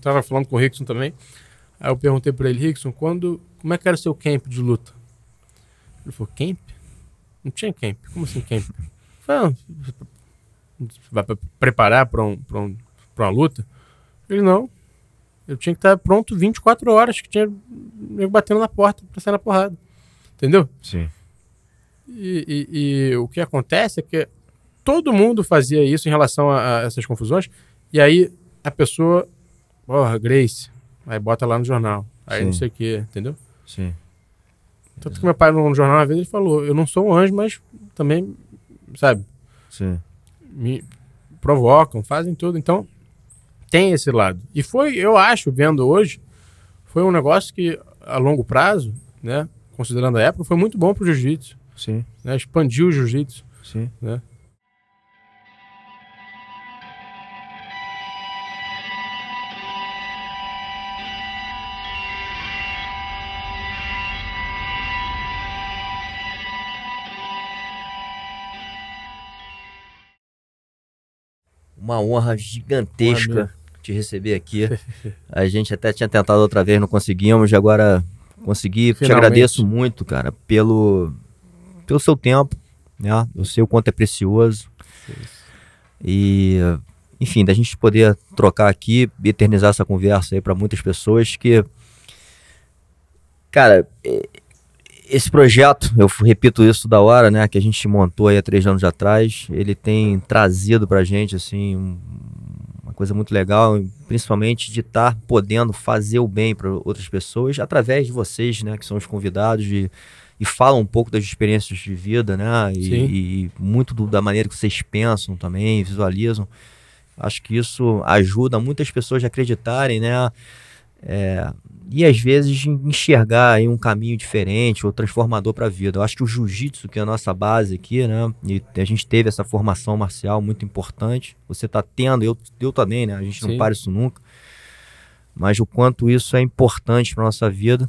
tava falando com o Rickson também. Aí eu perguntei pra ele, Rickson, quando, como é que era o seu camp de luta? Ele falou, camp? Não tinha camp. Como assim camp? Falei, ah, você vai preparar pra, um, pra, um, pra uma luta? Ele, não. Eu tinha que estar pronto 24 horas, que tinha nego batendo na porta pra sair na porrada. Entendeu? Sim. E, e- e o que acontece é que todo mundo fazia isso em relação a, a essas confusões, e aí a pessoa, porra, Grace, aí bota lá no jornal, aí não Sim. sei o que, entendeu? Sim. Tanto que meu pai no jornal uma vez ele falou, eu não sou um anjo, mas também, sabe, Sim. me provocam, fazem tudo, então tem esse lado. E foi, eu acho, vendo hoje, foi um negócio que a longo prazo, né, considerando a época, foi muito bom pro jiu-jitsu, Sim. né, expandiu o jiu-jitsu. Sim. né? Uma honra gigantesca te receber aqui. A gente até tinha tentado outra vez, não conseguimos, e agora consegui. Te Finalmente. agradeço muito, cara, pelo, pelo seu tempo, né? Eu sei o quanto é precioso. E, enfim, da gente poder trocar aqui, eternizar essa conversa aí para muitas pessoas que. Cara, eh, esse projeto, eu repito isso da hora, né, que a gente montou aí há três anos atrás, ele tem trazido pra gente, assim, um- uma coisa muito legal, principalmente de estar podendo fazer o bem para outras pessoas através de vocês, né, que são os convidados e, e falam um pouco das experiências de vida, né, e, e muito do- da maneira que vocês pensam também, visualizam. Acho que isso ajuda muitas pessoas a acreditarem, né, é, e às vezes enxergar aí um caminho diferente ou transformador para a vida. Eu acho que o jiu-jitsu, que é a nossa base aqui, né? E a gente teve essa formação marcial muito importante. Você está tendo, eu, eu também, né? A gente não Sim. para isso nunca. Mas o quanto isso é importante para nossa vida.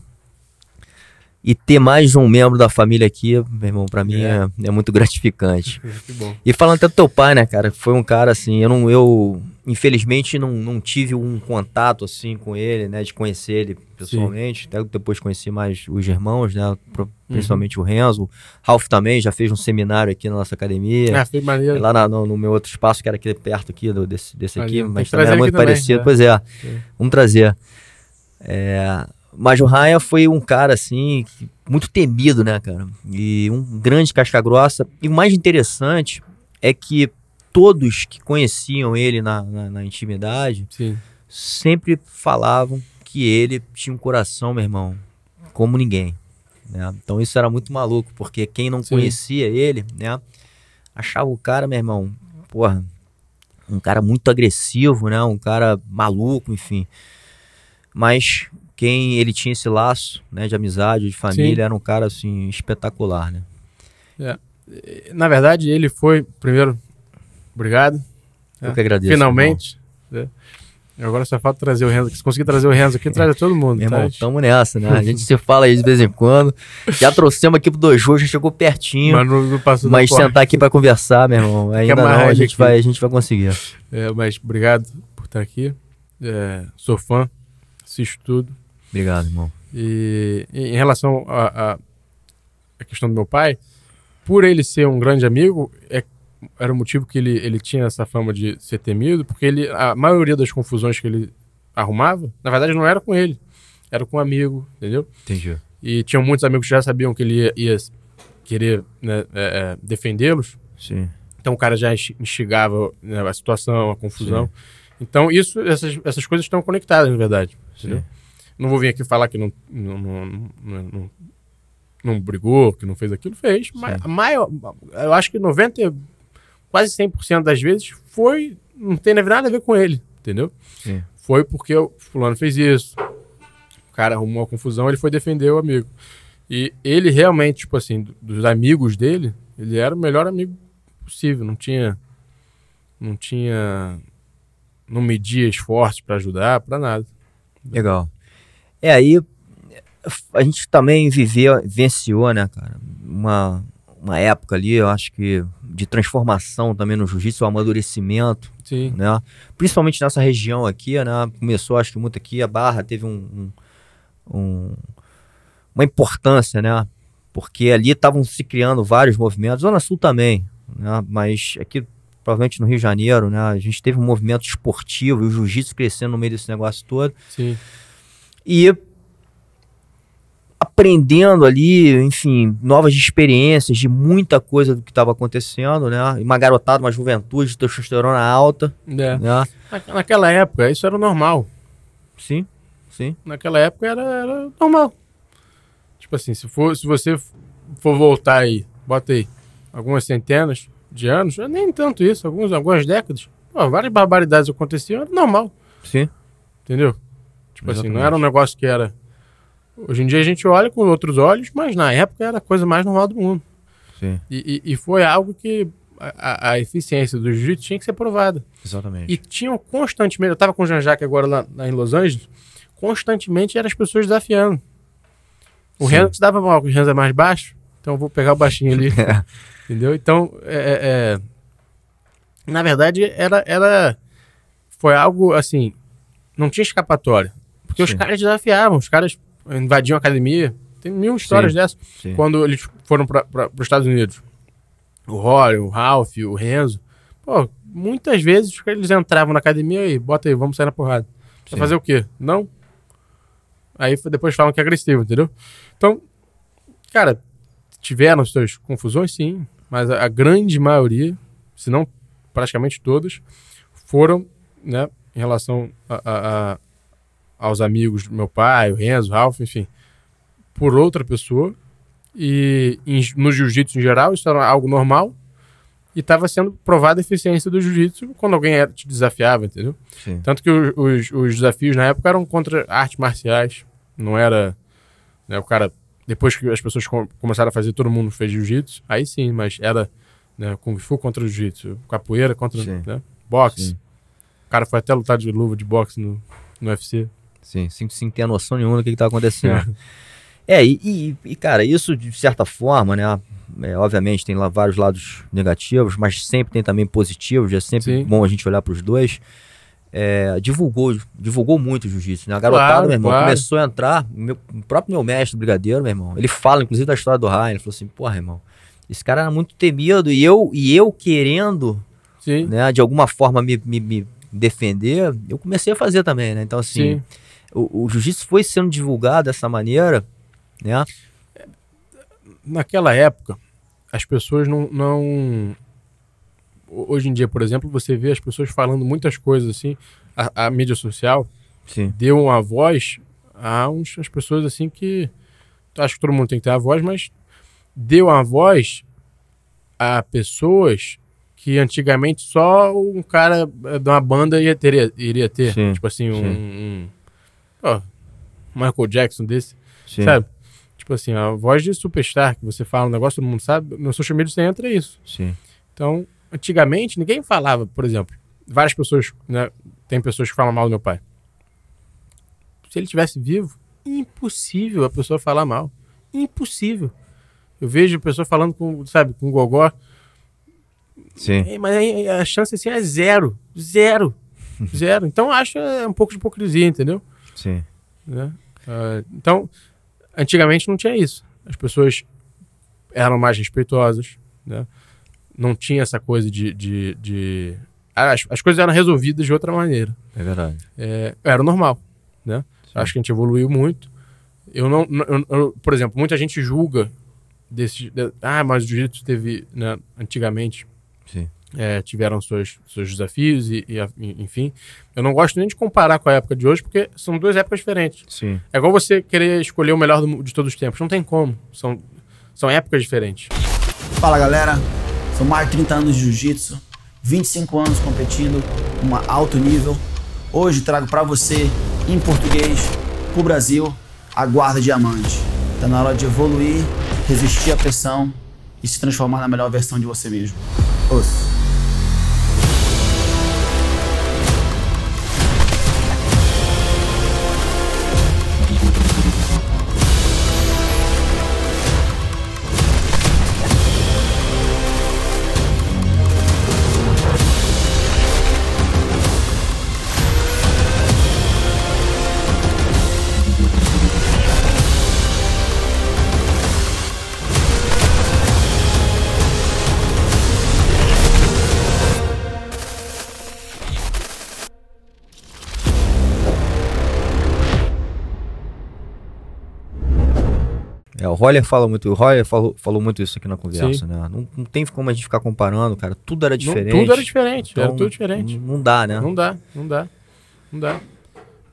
E ter mais um membro da família aqui, meu irmão, para mim É. é, é muito gratificante. Que bom. E falando até do teu pai, né, cara? Foi um cara assim, eu não, eu infelizmente não, não tive um contato assim com ele, né, de conhecer ele pessoalmente. Até depois conheci mais os irmãos, né, pro- principalmente o Renzo. O Ralph também já fez um seminário aqui na nossa academia. Ah, foi maneiro. Lá na- no, no meu outro espaço, que era aqui perto aqui do- desse, desse aqui. Tem mas também trazer era muito também, parecido. é. Pois é, É. vamos trazer. É, mas o Ryan foi um cara assim, muito temido, né, cara? E um grande casca grossa. E o mais interessante é que todos que conheciam ele na, na, na intimidade Sim. sempre falavam que ele tinha um coração, meu irmão, como ninguém. Né? Então isso era muito maluco, porque quem não Sim. conhecia ele, né, achava o cara, meu irmão, porra, um cara muito agressivo, né, um cara maluco, enfim. Mas quem ele tinha esse laço, né, de amizade, de família, Sim. era um cara assim espetacular, né? Na verdade, ele foi, primeiro, obrigado. Eu É. que agradeço. Finalmente. né? Agora só falta trazer o Renzo. Se conseguir trazer o Renzo aqui, traz a todo mundo. Meu irmão, tá? tamo nessa, né? A gente se fala aí de vez em quando. Já trouxemos aqui pro Dojo, já chegou pertinho. Mas não, não passou Mas sentar aqui pra conversar, meu irmão, ainda não, a gente, aqui. vai, a gente vai conseguir. É, mas obrigado por estar aqui. É, sou fã, assisto tudo. Obrigado, irmão. E, e em relação à questão do meu pai, por ele ser um grande amigo, é- era o motivo que ele, ele tinha essa fama de ser temido, porque ele, a maioria das confusões que ele arrumava, na verdade não era com ele, era com um amigo, entendeu? Entendi. E tinham muitos amigos que já sabiam que ele ia, ia querer né, é, é, defendê-los, Sim. então o cara já instigava né, a situação, a confusão. Então isso, essas, essas coisas estão conectadas, na verdade. entendeu? Não vou vir aqui falar que não, não, não, não, não- brigou, que não fez aquilo, fez. Mas a maior, eu acho que 90, e- quase 100% das vezes foi, não tem nada a ver com ele, entendeu? Sim. Foi porque o fulano fez isso, o cara arrumou a confusão, ele foi defender o amigo. E ele realmente, tipo assim, do- dos amigos dele, ele era o melhor amigo possível, não tinha não tinha não media esforços pra ajudar, pra nada. Legal. É, aí a gente também viveu, venciou, né, cara, uma, uma época ali, eu acho que de transformação também no jiu-jitsu, o amadurecimento, Sim. né? Principalmente nessa região aqui, né? Começou, acho que muito aqui, a Barra teve um, um- um- uma importância, né? Porque ali estavam se criando vários movimentos, Zona Sul também, né? Mas aqui, provavelmente no Rio de Janeiro, né? A gente teve um movimento esportivo e o jiu-jitsu crescendo no meio desse negócio todo. Sim. E aprendendo ali, enfim, novas experiências de muita coisa do que estava acontecendo, né? E Uma garotada, uma juventude, testosterona alta, É. né? Na- Naquela época, isso era normal. Sim, sim. Naquela época era, era normal. Tipo assim, se, for, se você for voltar aí, bota aí, algumas centenas de anos, nem tanto isso, alguns, algumas décadas, pô, várias barbaridades aconteciam, era normal, Sim. entendeu? Tipo assim, não Exatamente. era um negócio que era. Hoje em dia a gente olha com outros olhos, mas na época era a coisa mais normal do mundo. Sim. E, e- e foi algo que a, a- eficiência do jiu-jitsu tinha que ser provada. Exatamente. E tinham constantemente, eu tava com o Jean-Jacques agora lá, lá em Los Angeles, constantemente eram as pessoas desafiando. O Sim. Renzo se dava mal, porque o Renzo é mais baixo, então eu vou pegar o baixinho ali, É. entendeu? Então, é, é- é- na verdade, era, era, foi algo assim, não tinha escapatória, porque os Sim. caras desafiavam, os caras invadiam a academia, tem mil histórias Sim. dessas, Sim. quando eles foram para os Estados Unidos. O Rory, o Ralph, o Renzo. Pô, muitas vezes eles entravam na academia e bota aí, vamos sair na porrada. Vai Sim. fazer o quê? Não? Aí depois falam que é agressivo, entendeu? Então, cara, tiveram suas confusões, sim, mas a, a grande maioria, se não praticamente todas, foram, né, em relação a- a- a- aos amigos do meu pai, o Renzo, o Ralph, enfim, por outra pessoa. E em- no jiu-jitsu em geral, isso era algo normal. E estava sendo provada a eficiência do jiu-jitsu quando alguém era- te desafiava, entendeu? Sim. Tanto que o- os, os desafios na época eram contra artes marciais. Não era. Né, o cara. Depois que as pessoas com- começaram a fazer, todo mundo fez jiu-jitsu. Aí sim, mas era né, Kung Fu contra jiu-jitsu, capoeira contra né, boxe. Sim. O cara foi até lutar de luva de boxe no, no UFC. Sim, sem, ter noção nenhuma do que, está acontecendo. é, e, e- e, cara, isso de certa forma, né? é, obviamente tem lá vários lados negativos, mas sempre tem também positivos, é sempre Sim. bom a gente olhar para os dois. É, divulgou, divulgou muito o jiu-jitsu, né? A garotada, Claro, meu irmão, claro. começou a entrar, meu, o próprio meu mestre, o brigadeiro, meu irmão, ele fala, inclusive, da história do Ryan, ele falou assim, porra, irmão, esse cara era muito temido, e eu, e eu querendo, Sim, né, de alguma forma me, me, me defender, eu comecei a fazer também, né? Então, assim, sim. O, o jiu-jitsu foi sendo divulgado dessa maneira, né? Naquela época, as pessoas não, não. Hoje em dia, por exemplo, você vê as pessoas falando muitas coisas assim. A, a mídia social Sim. deu uma voz a uns, as pessoas assim que. Acho que todo mundo tem que ter a voz, mas deu uma voz a pessoas que antigamente só um cara eh, de uma banda ia ter, iria ter. Sim, tipo assim, um. um ó, Michael Jackson desse. Sim. Sabe? Tipo assim, a voz de superstar que você fala um negócio, todo mundo sabe, no social media você entra isso. Sim. Então, antigamente, ninguém falava, por exemplo, várias pessoas, né? Tem pessoas que falam mal do meu pai. Se ele tivesse vivo, impossível a pessoa falar mal. Impossível. Eu vejo pessoa falando com, sabe, com gogó, Sim. é, mas a chance assim é zero. Zero. Zero. Então, acho é um pouco de hipocrisia, entendeu? Sim. né? Ah, então, antigamente não tinha isso. As pessoas eram mais respeitosas, né? Não tinha essa coisa de... de, de- As, as coisas eram resolvidas de outra maneira. É verdade. É, era normal, né? Acho que a gente evoluiu muito. Eu não... não- eu- eu- por exemplo, muita gente julga desse... de- ah, mas o jiu-jitsu teve... Né, antigamente Sim. É, tiveram seus, seus desafios e, e enfim. Eu não gosto nem de comparar com a época de hoje, porque são duas épocas diferentes. Sim. É igual você querer escolher o melhor do- de todos os tempos. Não tem como. São, são épocas diferentes. Fala galera, são mais de 30 anos de jiu-jitsu, 25 anos competindo, um alto nível. Hoje trago pra você, em português, pro Brasil, a guarda diamante. Tá na hora de evoluir, resistir à pressão e se transformar na melhor versão de você mesmo. Os. É, o Roller fala muito, o Roller falou, falou muito isso aqui na conversa, né? Não, não tem como a gente ficar comparando, cara. Tudo era diferente. Não, tudo era diferente, Então, era tudo diferente. Não, não dá, né? Não dá, não dá, não dá.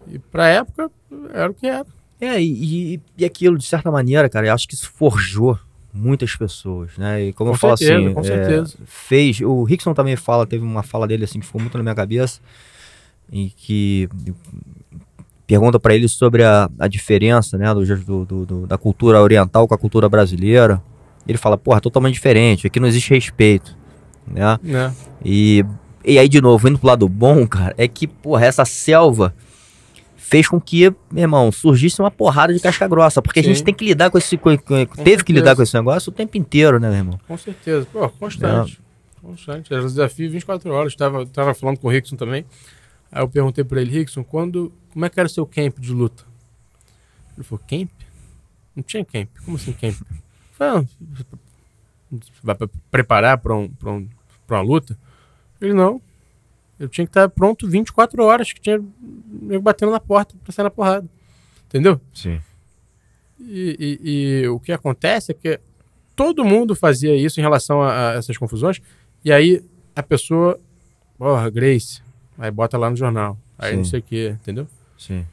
E pra época, era o que era. É, e, e, e aquilo, de certa maneira, cara, eu acho que isso forjou muitas pessoas, né? E como Com eu falo certeza, assim, com é, certeza. fez. O Rickson também fala, teve uma fala dele assim que ficou muito na minha cabeça, em que pergunta pra ele sobre a, a diferença, né, do, do- do- da cultura oriental com a cultura brasileira. Ele fala, porra, totalmente diferente, aqui não existe respeito, né? Né? E, e aí, de novo, indo pro lado bom, cara, é que, porra, essa selva fez com que, meu irmão, surgisse uma porrada de casca grossa. Porque a Sim. gente tem que lidar com esse. com- com- teve que lidar certeza. com esse negócio o tempo inteiro, né, meu irmão? Com certeza. Pô, constante. Constante. Era desafio 24 horas. Tava, tava falando com o Rickson também. Aí eu perguntei pra ele, Rickson, quando, como é que era o seu camp de luta? Ele falou, camp? Não tinha camp. Como assim camp? Falei, "Ah, vai preparar pra, um, pra, um, pra uma luta? Ele, não. Eu tinha que estar pronto 24 horas, que tinha nego batendo na porta pra sair na porrada. Entendeu? Sim. E, e- e o que acontece é que todo mundo fazia isso em relação a, a essas confusões, e aí a pessoa, porra, Grace, aí bota lá no jornal, aí Sim. não sei o que, entendeu? Sim.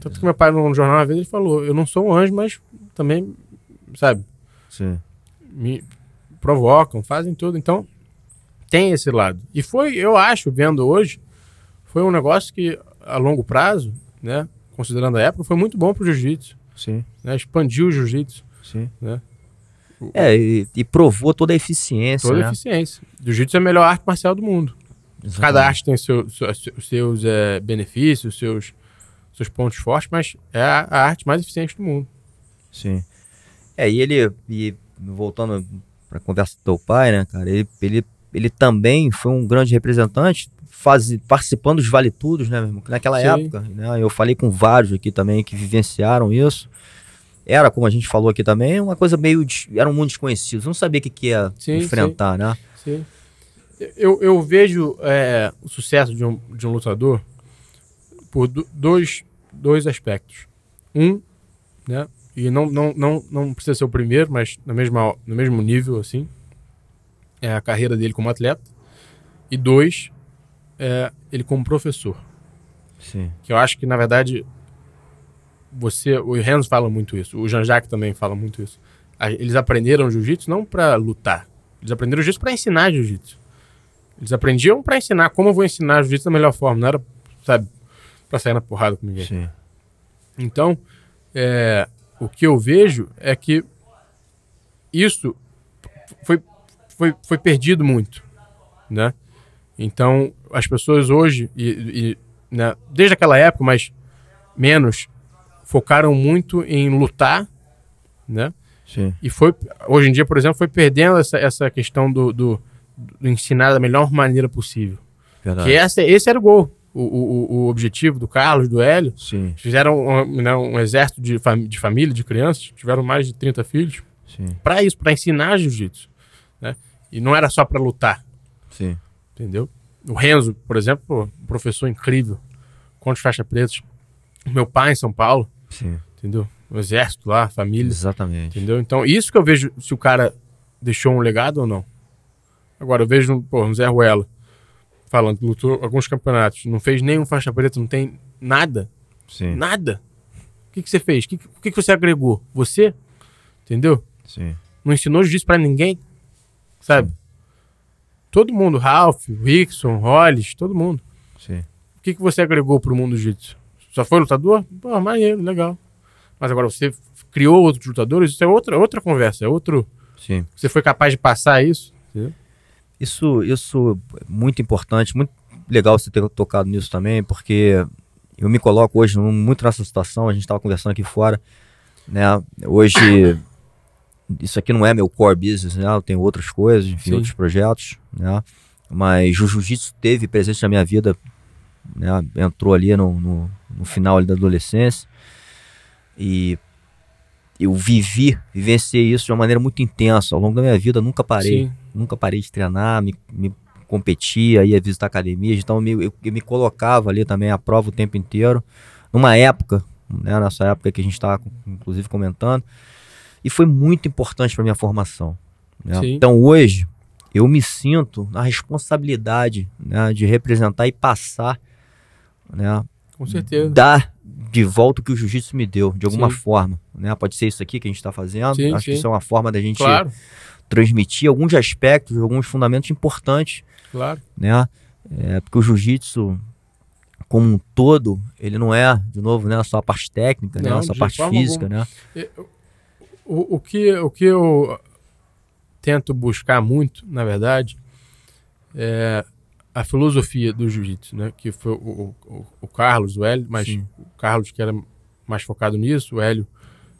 Tanto que meu pai no jornal uma vez ele falou, eu não sou um anjo, mas também, sabe, Sim. me provocam, fazem tudo, então tem esse lado. E foi, eu acho, vendo hoje, foi um negócio que a longo prazo, né, considerando a época, foi muito bom pro jiu-jitsu, Sim. né, expandiu o jiu-jitsu. Sim. Né? É, e, e provou toda a eficiência, Toda né? eficiência. Jiu-jitsu é a melhor arte marcial do mundo. Exatamente. Cada arte tem seu, seu- os seus eh, benefícios, seus, seus pontos fortes, mas é a, a arte mais eficiente do mundo. Sim. É, e ele, e voltando pra conversa do teu pai, né, cara, ele, ele, ele também foi um grande representante, faz, participando dos Vale Tudos, né? Que Naquela Sim. época, né, eu falei com vários aqui também que vivenciaram isso. Era, como a gente falou aqui também, uma coisa meio. des- Era um mundo desconhecido. Você não sabia o que, que ia Sim, enfrentar, né? Sim. Eu, eu vejo eh, o sucesso de um, de um lutador por do- dois, dois aspectos. Um, né, e não, não, não, não precisa ser o primeiro, mas no mesmo, no mesmo nível, assim, é a carreira dele como atleta. E dois, é ele como professor. Sim. que eu acho que na verdade você o Renzo fala muito isso o Jean-Jacques também fala muito isso eles aprenderam jiu-jitsu não para lutar eles aprenderam jiu-jitsu para ensinar jiu-jitsu eles aprendiam para ensinar como eu vou ensinar jiu-jitsu da melhor forma não era sabe para sair na porrada com ninguém Sim. então, é, o que eu vejo é que isso foi, foi, foi perdido muito, né? Então, as pessoas hoje, e, e, né, desde aquela época, mas menos, focaram muito em lutar, né? Sim. E foi, hoje em dia, por exemplo, foi perdendo essa, essa questão do, do, do ensinar da melhor maneira possível. Verdade. Que essa, esse era o gol, o, o, o objetivo do Carlos, do Hélio, Sim. Fizeram um, né, um exército de, fami- de família, de crianças, tiveram mais de 30 filhos, para isso, para ensinar jiu-jitsu. Né? E não era só para lutar, Sim. entendeu? O Renzo, por exemplo, pô, um professor incrível, quantos faixa pretos. Meu pai em São Paulo, Sim. entendeu? O exército lá, família, Exatamente. entendeu? Então, isso que eu vejo se o cara deixou um legado ou não. Agora, eu vejo pô, um Zé Ruela falando, que lutou alguns campeonatos, não fez nenhum faixa preta, não tem nada. Sim. Nada. O que, que você fez? O que, que, que você agregou? Você? Entendeu? Sim. Não ensinou jiu-jitsu pra ninguém? Sabe? Todo mundo, Ralph, Rickson, Hollis, todo mundo. Sim. O que, que você agregou pro mundo do jiu-jitsu? Só foi lutador? Pô, maneiro, legal. Mas agora você criou outros lutadores, isso é outra, outra conversa, é outro. Sim. Você foi capaz de passar isso? Entendeu? Isso, isso é muito importante, muito legal você ter tocado nisso também, porque eu me coloco hoje muito nessa situação, a gente estava conversando aqui fora, né? Hoje, isso aqui não é meu core business, né? Eu tenho outras coisas, enfim, Sim. outros projetos, né? Mas o jiu-jitsu teve presente na minha vida, né? Entrou ali no, no, no final ali da adolescência e eu vivi, vivenciei isso de uma maneira muito intensa ao longo da minha vida, nunca parei Sim. nunca parei de treinar, me, me competia, ia visitar academias, então eu me, eu, eu me colocava ali também à prova o tempo inteiro. Numa época, né, nessa época que a gente estava inclusive comentando, E foi muito importante para minha formação. né? Então hoje eu me sinto na responsabilidade né, de representar e passar, né, Com certeza. dar de volta o que o jiu-jitsu me deu, de alguma Sim. forma. Né? Pode ser isso aqui que a gente está fazendo. Sim, Acho que sim. isso é uma forma da gente Claro, transmitir alguns aspectos, alguns fundamentos importantes claro. né? É, porque o jiu-jitsu como um todo, ele não é, de novo, né, só a parte técnica, né, Não, só a parte física, né? O, o, que, o que eu tento buscar muito, na verdade, é a filosofia do jiu-jitsu, né? Que foi o, o, o Carlos, o Hélio, mas Sim. o Carlos que era mais focado nisso, o Hélio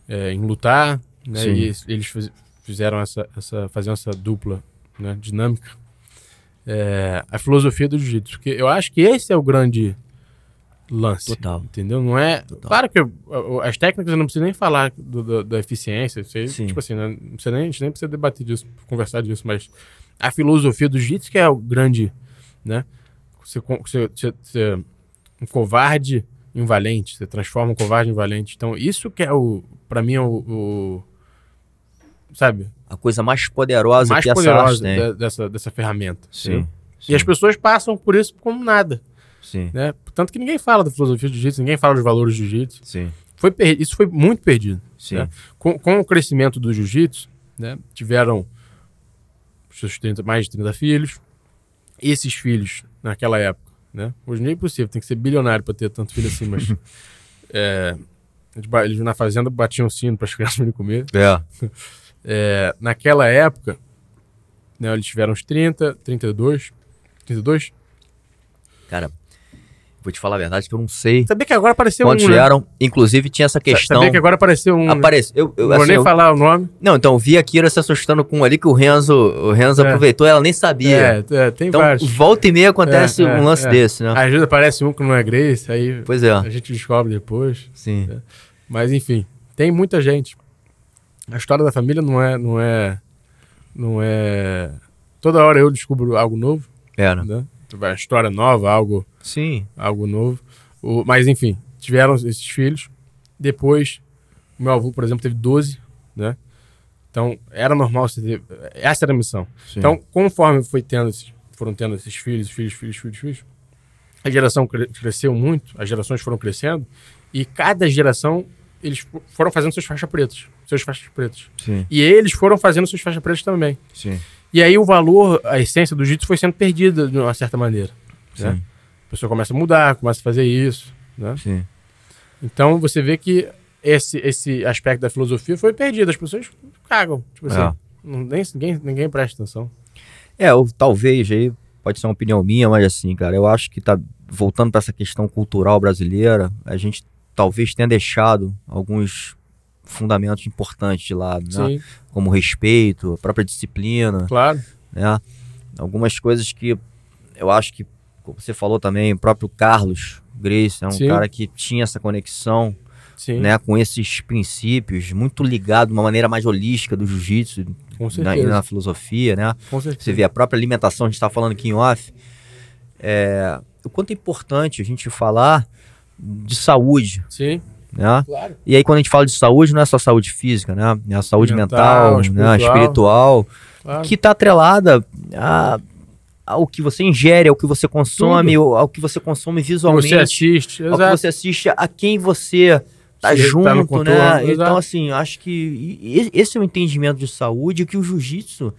é, em lutar, né? Sim. E eles- eles fiz- fizeram essa, essa, faziam essa dupla né? dinâmica. É, a filosofia do jiu-jitsu, porque eu acho que esse é o grande lance. Total. Entendeu? Não é. Total. Claro que as técnicas eu não preciso nem falar do- do- da eficiência. Sim. tipo assim, né? não precisa nem, a gente nem precisa debater disso, conversar disso, mas a filosofia do jiu-jitsu que é o grande, né? Você, você, você, você- um covarde em valente, você transforma um covarde em valente. Então, isso que é o, pra mim, é o, o- sabe, A coisa mais poderosa mais que essa poderosa arte tem. de- dessa, dessa ferramenta. Sim, sim, E as pessoas passam por isso como nada, sim, né? Tanto que ninguém fala da filosofia do jiu-jitsu, ninguém fala dos valores do jiu-jitsu. sim, Foi per- isso foi muito perdido. sim, né? Com, com o crescimento do jiu-jitsu, né, tiveram seus 30, mais de 30 filhos. Esses filhos, naquela época, né? Hoje nem é possível, tem que ser bilionário para ter tanto filho assim, mas. é, eles, na fazenda batiam sino para as crianças virem comer. É, É, naquela época, né, eles tiveram uns 30, 32. 32? cara, vou te falar a verdade que eu não sei Sabia que agora apareceu quantos um. né? eram. Inclusive tinha essa questão. Sabia que agora apareceu um. né? Aparece, eu, eu, Não vou assim, nem eu- falar o nome. Não, então vi a Kira se assustando com um ali que o Renzo, o Renzo É. aproveitou, ela nem sabia. É, é, tem então, vários. volta e meia acontece É, é, um lance é. desse, né? Às vezes aparece um que não é Grace, aí Pois é, a gente descobre depois. sim. Mas enfim, tem muita gente. A história da família não é, não é, não é. Toda hora eu descubro algo novo, Era. né? Uma história nova, algo, Sim, algo novo. O, mas enfim, tiveram esses filhos. Depois, meu avô, por exemplo, teve 12, né? Então era normal você ter. Essa era a missão. sim. Então, conforme foi tendo esses- foram tendo esses filhos, filhos, filhos, filhos, filhos, a geração cre- cresceu muito, as gerações foram crescendo, e cada geração eles fo- foram fazendo seus faixas pretas, seus faixas pretas. sim, E eles foram fazendo seus faixas pretas também. sim, E aí o valor, a essência do jiu-jitsu foi sendo perdida de uma certa maneira. né? sim, A pessoa começa a mudar, começa a fazer isso, né? sim. Então você vê que esse, esse aspecto da filosofia foi perdido, as pessoas cagam, tipo assim, É. não, nem, ninguém, ninguém presta atenção. É, ou talvez aí pode ser uma opinião minha, mas assim, cara, eu acho que tá voltando para essa questão cultural brasileira, a gente talvez tenha deixado alguns fundamentos importantes de lado, né? Como respeito, a própria disciplina, claro. né? Algumas coisas que eu acho que, como você falou também, o próprio Carlos Grace é um Sim. cara que tinha essa conexão, Sim, né, com esses princípios, muito ligado de uma maneira mais holística do jiu-jitsu na, na filosofia, né? Você vê a própria alimentação, a gente está falando aqui em off, é, o quanto é importante a gente falar de saúde, Sim, né? claro. E aí quando a gente fala de saúde, não é só saúde física, né? É a saúde Mental, mental, né? espiritual. espiritual, claro. que está atrelada a, ao que você ingere, ao que você consome, ao, ao que você consome visualmente, Você assiste, ao que você assiste, a quem você tá tá junto, contorno, né? Então, exato. assim, acho que esse é o entendimento de saúde que o jiu-jitsu,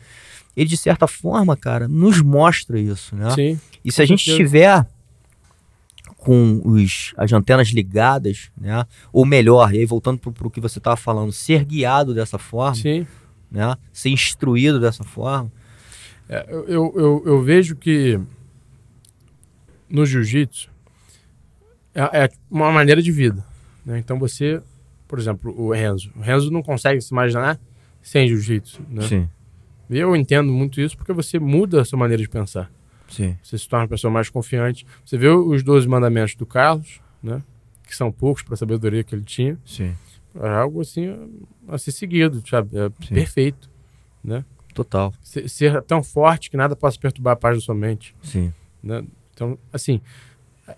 ele de certa forma, cara, nos mostra isso, né? Sim, E se a gente certeza. estiver com os, as antenas ligadas, né? Ou melhor, e aí voltando para o que você estava falando, ser guiado dessa forma, sim. né? Ser instruído dessa forma. É, eu, eu, eu, vejo que no jiu-jitsu é, é uma maneira de vida. né? Então você, por exemplo, o Renzo. O Renzo não consegue se imaginar sem jiu-jitsu. Né? Sim, E eu entendo muito isso porque você muda a sua maneira de pensar. Sim, Você se torna uma pessoa mais confiante. Você vê os 12 mandamentos do Carlos, né? que são poucos para a sabedoria que ele tinha. sim. É algo assim a ser seguido, sabe? É perfeito. Né? Total. Ser, ser tão forte que nada possa perturbar a paz da sua mente. Sim, né? Então, assim,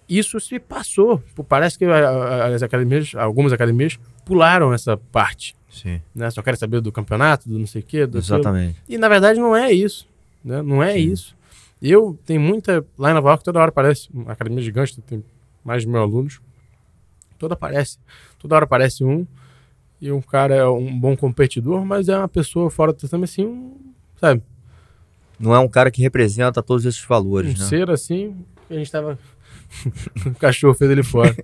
isso se passou. Parece que a- a- as academias, algumas academias pularam essa parte, Sim. Né? Só querem saber do campeonato, do não sei o quê. Do aquilo. Exatamente. E na verdade não é isso. Né? Não é Sim. isso. Eu tenho muita. Lá em Nova York toda hora aparece. Uma academia gigante, tem mais de mil alunos. Toda aparece. Toda hora aparece um. E um cara é um bom competidor, mas é uma pessoa fora do também assim, um, sabe? Não é um cara que representa todos esses valores, um né? ser assim, a gente tava. o cachorro fez ele fora.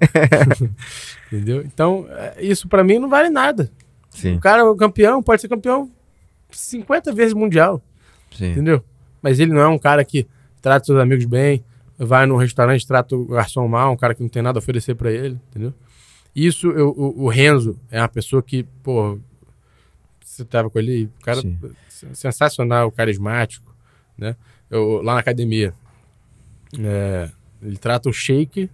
Entendeu? Então, é, isso pra mim não vale nada. Sim, O cara, é o campeão, pode ser campeão 50 vezes mundial. sim. Entendeu? Mas ele não é um cara que trata seus amigos bem, vai num restaurante, trata o garçom mal, um cara que não tem nada a oferecer pra ele, entendeu? Isso, eu, o, o Renzo é uma pessoa que, pô, você tava com ele, o cara Sim. sensacional, carismático, né? Eu, lá na academia, é, ele trata o shake,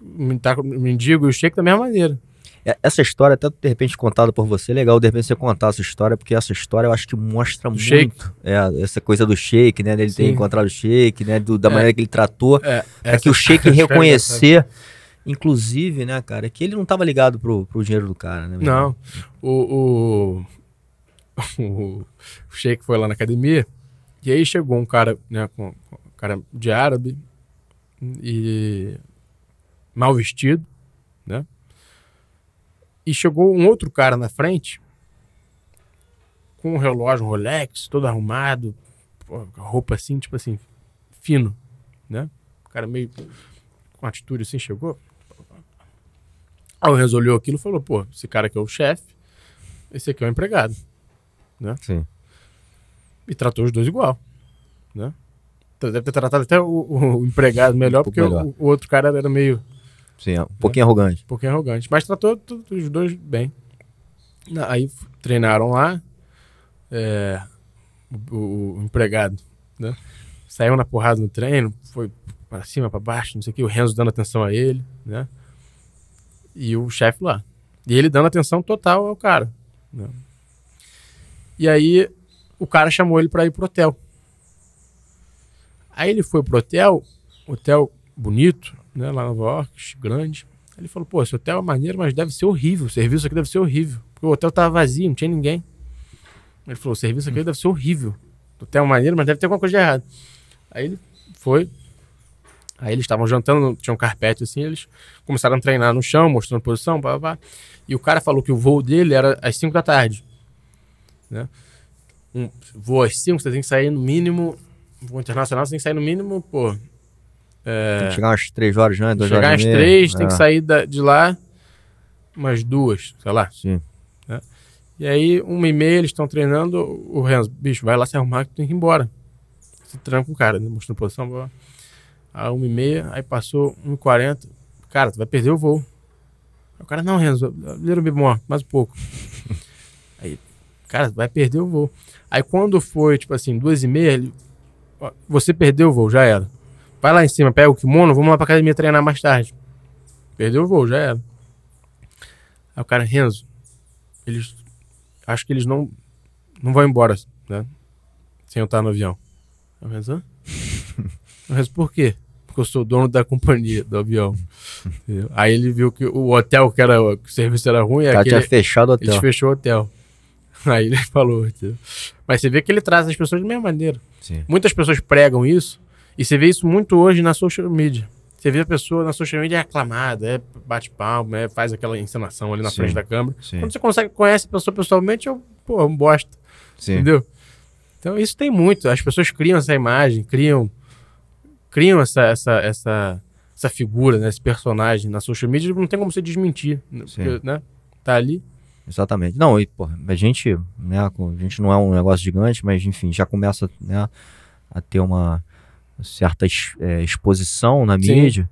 o mendigo e o shake da mesma maneira. É, Essa história, até de repente contada por você, é legal de repente você contar essa história, porque essa história eu acho que mostra muito shake. é, essa coisa do shake, né? Dele ter encontrado o shake, né? do- da É. maneira que ele tratou. É, É que o shake reconhecer, inclusive, né, cara, que ele não tava ligado pro, pro dinheiro do cara, né? Não. O, o, o Sheik foi lá na academia e aí chegou um cara, né, com, um cara de árabe e mal vestido? E chegou um outro cara na frente com um relógio, um Rolex, todo arrumado, roupa assim, tipo assim, fino, né? O cara meio com atitude assim chegou. Aí o Renzo olhou aquilo e falou, pô, esse cara aqui é o chefe, esse aqui é o empregado. Sim. E tratou os dois igual, né? Deve ter tratado até o, o empregado melhor, Um porque melhor. O, o outro cara era meio Sim, é um pouquinho arrogante. um pouquinho arrogante. Mas tratou tu- os dois bem. Aí treinaram lá. é, o, o- empregado, né? Saiu na porrada no treino, foi pra cima, pra baixo, não sei o que. O Renzo dando atenção a ele, né? E o chefe lá. E ele dando atenção total ao cara. né? E aí o cara chamou ele pra ir pro hotel. Aí ele foi pro hotel, hotel bonito, né, lá em Nova York, grande. Ele falou, pô, esse hotel é maneiro, mas deve ser horrível. O serviço aqui deve ser horrível. Porque o hotel tava vazio, não tinha ninguém. Ele falou, o serviço aqui deve ser horrível. O hotel é maneiro, mas deve ter alguma coisa de errado. Aí ele foi. Aí eles estavam jantando, tinha um carpete assim, eles começaram a treinar no chão, mostrando posição, pá. E o cara falou que o voo dele era às 5 da tarde. Né? Um voo às 5, você tem que sair no mínimo. Voo internacional, você tem que sair no mínimo, pô. Tem que chegar umas três horas, né? Duas Chegar horas às três, tem que É, sair da- de lá umas duas, sei lá. Sim. E aí, uma e meia, eles estão treinando. O Renzo, bicho, vai lá se arrumar que tu tem que ir embora. Se com o cara, né? mostrando posição. Blá. Aí, uma e meia, aí passou 1 e 40 Cara, tu vai perder o voo. Aí o cara, não, Renzo, little bit more, mais um pouco. aí, cara, vai perder o voo. Aí, quando foi, tipo assim, duas e meia, ele, ó, você perdeu o voo, já era. Vai lá em cima, pega o kimono, vamos lá pra academia treinar mais tarde. Perdeu o voo, já era. Aí o cara, Renzo, eles. Acho que eles não. Não vão embora, né? Sem eu estar no avião. Renzo? Eu Renzo, por quê? Porque eu sou dono da companhia do avião. Entendeu? Aí ele viu que o hotel, que, era, que o serviço era ruim, O cara aquele, tinha fechado o hotel. fechou o hotel. Aí ele falou, entendeu? Mas você vê que ele traz as pessoas da mesma maneira. Sim. Muitas pessoas pregam isso, e você vê isso muito hoje na social media. Você vê a pessoa na social media é aclamada, é bate palma, é, faz aquela encenação ali na Sim. frente da câmera. Sim. Quando você consegue, conhece a pessoa pessoalmente, eu, pô, é um bosta. Sim. Entendeu? Então isso tem muito. As pessoas criam essa imagem, criam, criam essa, essa, essa, essa figura, né, esse personagem na social media, não tem como você desmentir. né, porque, né? Tá ali. Exatamente. Não, e, porra, a gente, né, a gente não é um negócio gigante, mas enfim, já começa, né, a ter uma certa é, exposição na Sim. mídia,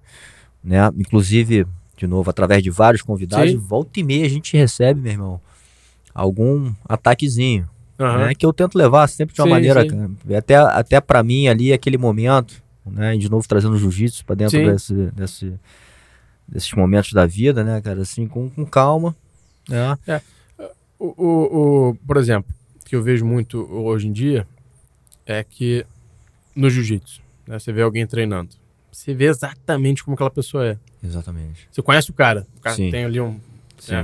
né? Inclusive, de novo, através de vários convidados, Sim. volta e meia a gente recebe, meu irmão, algum ataquezinho, Aham. né, que eu tento levar sempre de uma Sim, maneira, sim. Até, até para mim ali, aquele momento, né, de novo trazendo o jiu-jitsu para dentro desse, desse, desses momentos da vida, né, cara, assim, com, com calma, né? O, o, o- por exemplo, que eu vejo muito hoje em dia é que no jiu-jitsu, né, você vê alguém treinando, você vê exatamente como aquela pessoa é. Exatamente. Você conhece o cara, o cara Sim. tem ali um, é,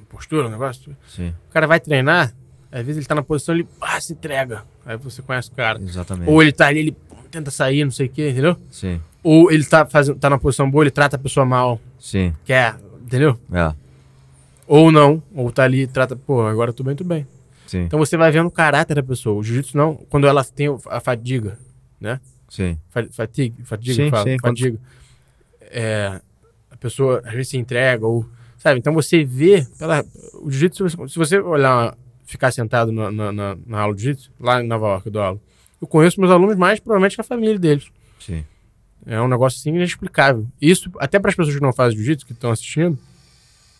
um postura, um negócio. Sim, O cara vai treinar, às vezes ele tá na posição, ele ah, se entrega. Aí você conhece o cara. exatamente. Ou ele tá ali, ele pum, tenta sair, não sei o quê, entendeu? Sim, Ou ele tá, fazendo, tá na posição boa, ele trata a pessoa mal, sim, quer, entendeu? é, Ou não, ou tá ali e trata, pô, agora tô bem, tô bem. sim, Então você vai vendo o caráter da pessoa. O jiu-jitsu não, quando ela tem a fadiga, né? Sim, Fa- Fatigue, fadiga, Sim, fala, sim, fadiga. É, a pessoa às vezes se entrega ou, sabe? Então você vê pela o jiu-jitsu, se você- se você olhar, ficar sentado na, na, na- na aula de jiu-jitsu, lá em Nova York eu dou aula, eu conheço meus alunos mais provavelmente que a família deles. sim, É um negócio assim inexplicável. Isso, até para as pessoas que não fazem jiu-jitsu, que estão assistindo,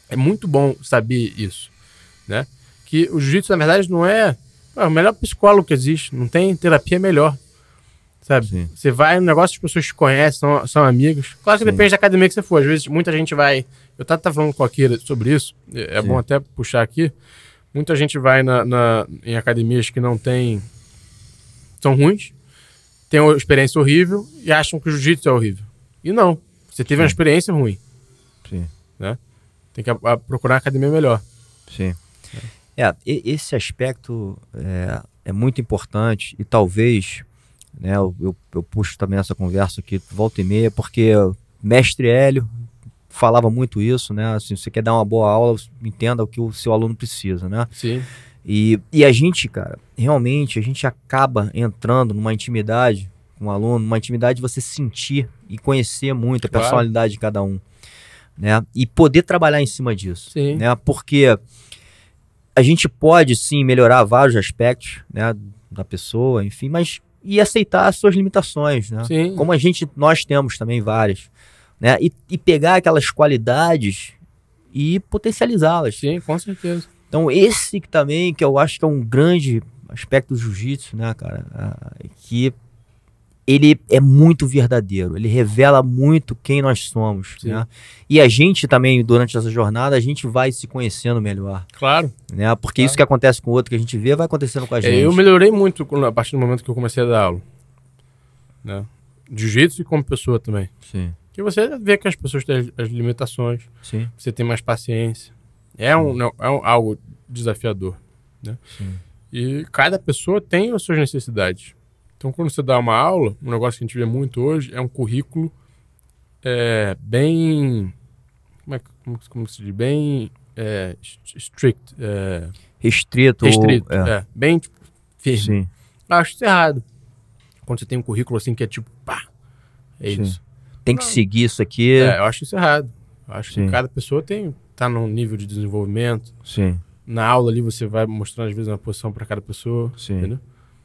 é muito bom saber isso, né? Que o jiu-jitsu, na verdade, não é, é o melhor psicólogo que existe. Não tem terapia melhor, sabe? Sim. Você vai no negócio, as pessoas te conhecem, são, são amigos. Claro que Sim. depende da academia que você for. Às vezes, muita gente vai... Eu tava, tava falando com a Kira sobre isso. É, é Sim. bom até puxar aqui. Muita gente vai na, na- em academias que não tem... São ruins têm uma experiência horrível e acham que o jiu-jitsu é horrível. E não. Você teve uma experiência ruim. sim. Tem que a- a- procurar uma academia melhor. Sim. É, esse aspecto é, é muito importante e talvez, né, eu, eu, eu puxo também essa conversa aqui volta e meia, porque mestre Hélio falava muito isso, né, assim, você quer dar uma boa aula, entenda o que o seu aluno precisa, né, Sim. e, e a gente, cara, realmente, a gente acaba entrando numa intimidade com o aluno, uma intimidade de você sentir e conhecer muito a Claro. personalidade de cada um, né? E poder trabalhar em cima disso, Sim. né? Porque a gente pode, sim, melhorar vários aspectos, né, da pessoa, enfim, mas e aceitar as suas limitações, né? Sim. Como a gente, nós temos também várias, né? E, e pegar aquelas qualidades e potencializá-las. Sim, com certeza. Então, esse que também, que eu acho que é um grande aspecto do jiu-jitsu, né, cara? Ah, que ele é muito verdadeiro, ele revela muito quem nós somos, né? E a gente também, durante essa jornada, a gente vai se conhecendo melhor, Claro. né? Porque Claro. isso que acontece com o outro que a gente vê, vai acontecendo com a É, gente. eu melhorei muito a partir do momento que eu comecei a dar aula. Né? De jiu-jitsu e como pessoa também. Sim, Porque você vê que as pessoas têm as, as limitações, sim, você tem mais paciência. É, um, não, é um- algo desafiador. Né? Sim. E cada pessoa tem as suas necessidades. Então, quando você dá uma aula, um negócio que a gente vê muito hoje é um currículo é, bem. Como, é, que- como, como se diz? Bem é, st- strict. É, restrito. restrito. é, é, bem tipo, firme. Sim, Acho isso errado. Quando você tem um currículo assim que é tipo, pá, é Sim. isso. tem que seguir isso aqui. É, eu acho isso errado. Eu acho Sim. que cada pessoa tem tá num nível de desenvolvimento. Sim, Na aula ali você vai mostrando às vezes uma posição para cada pessoa, Sim. entendeu?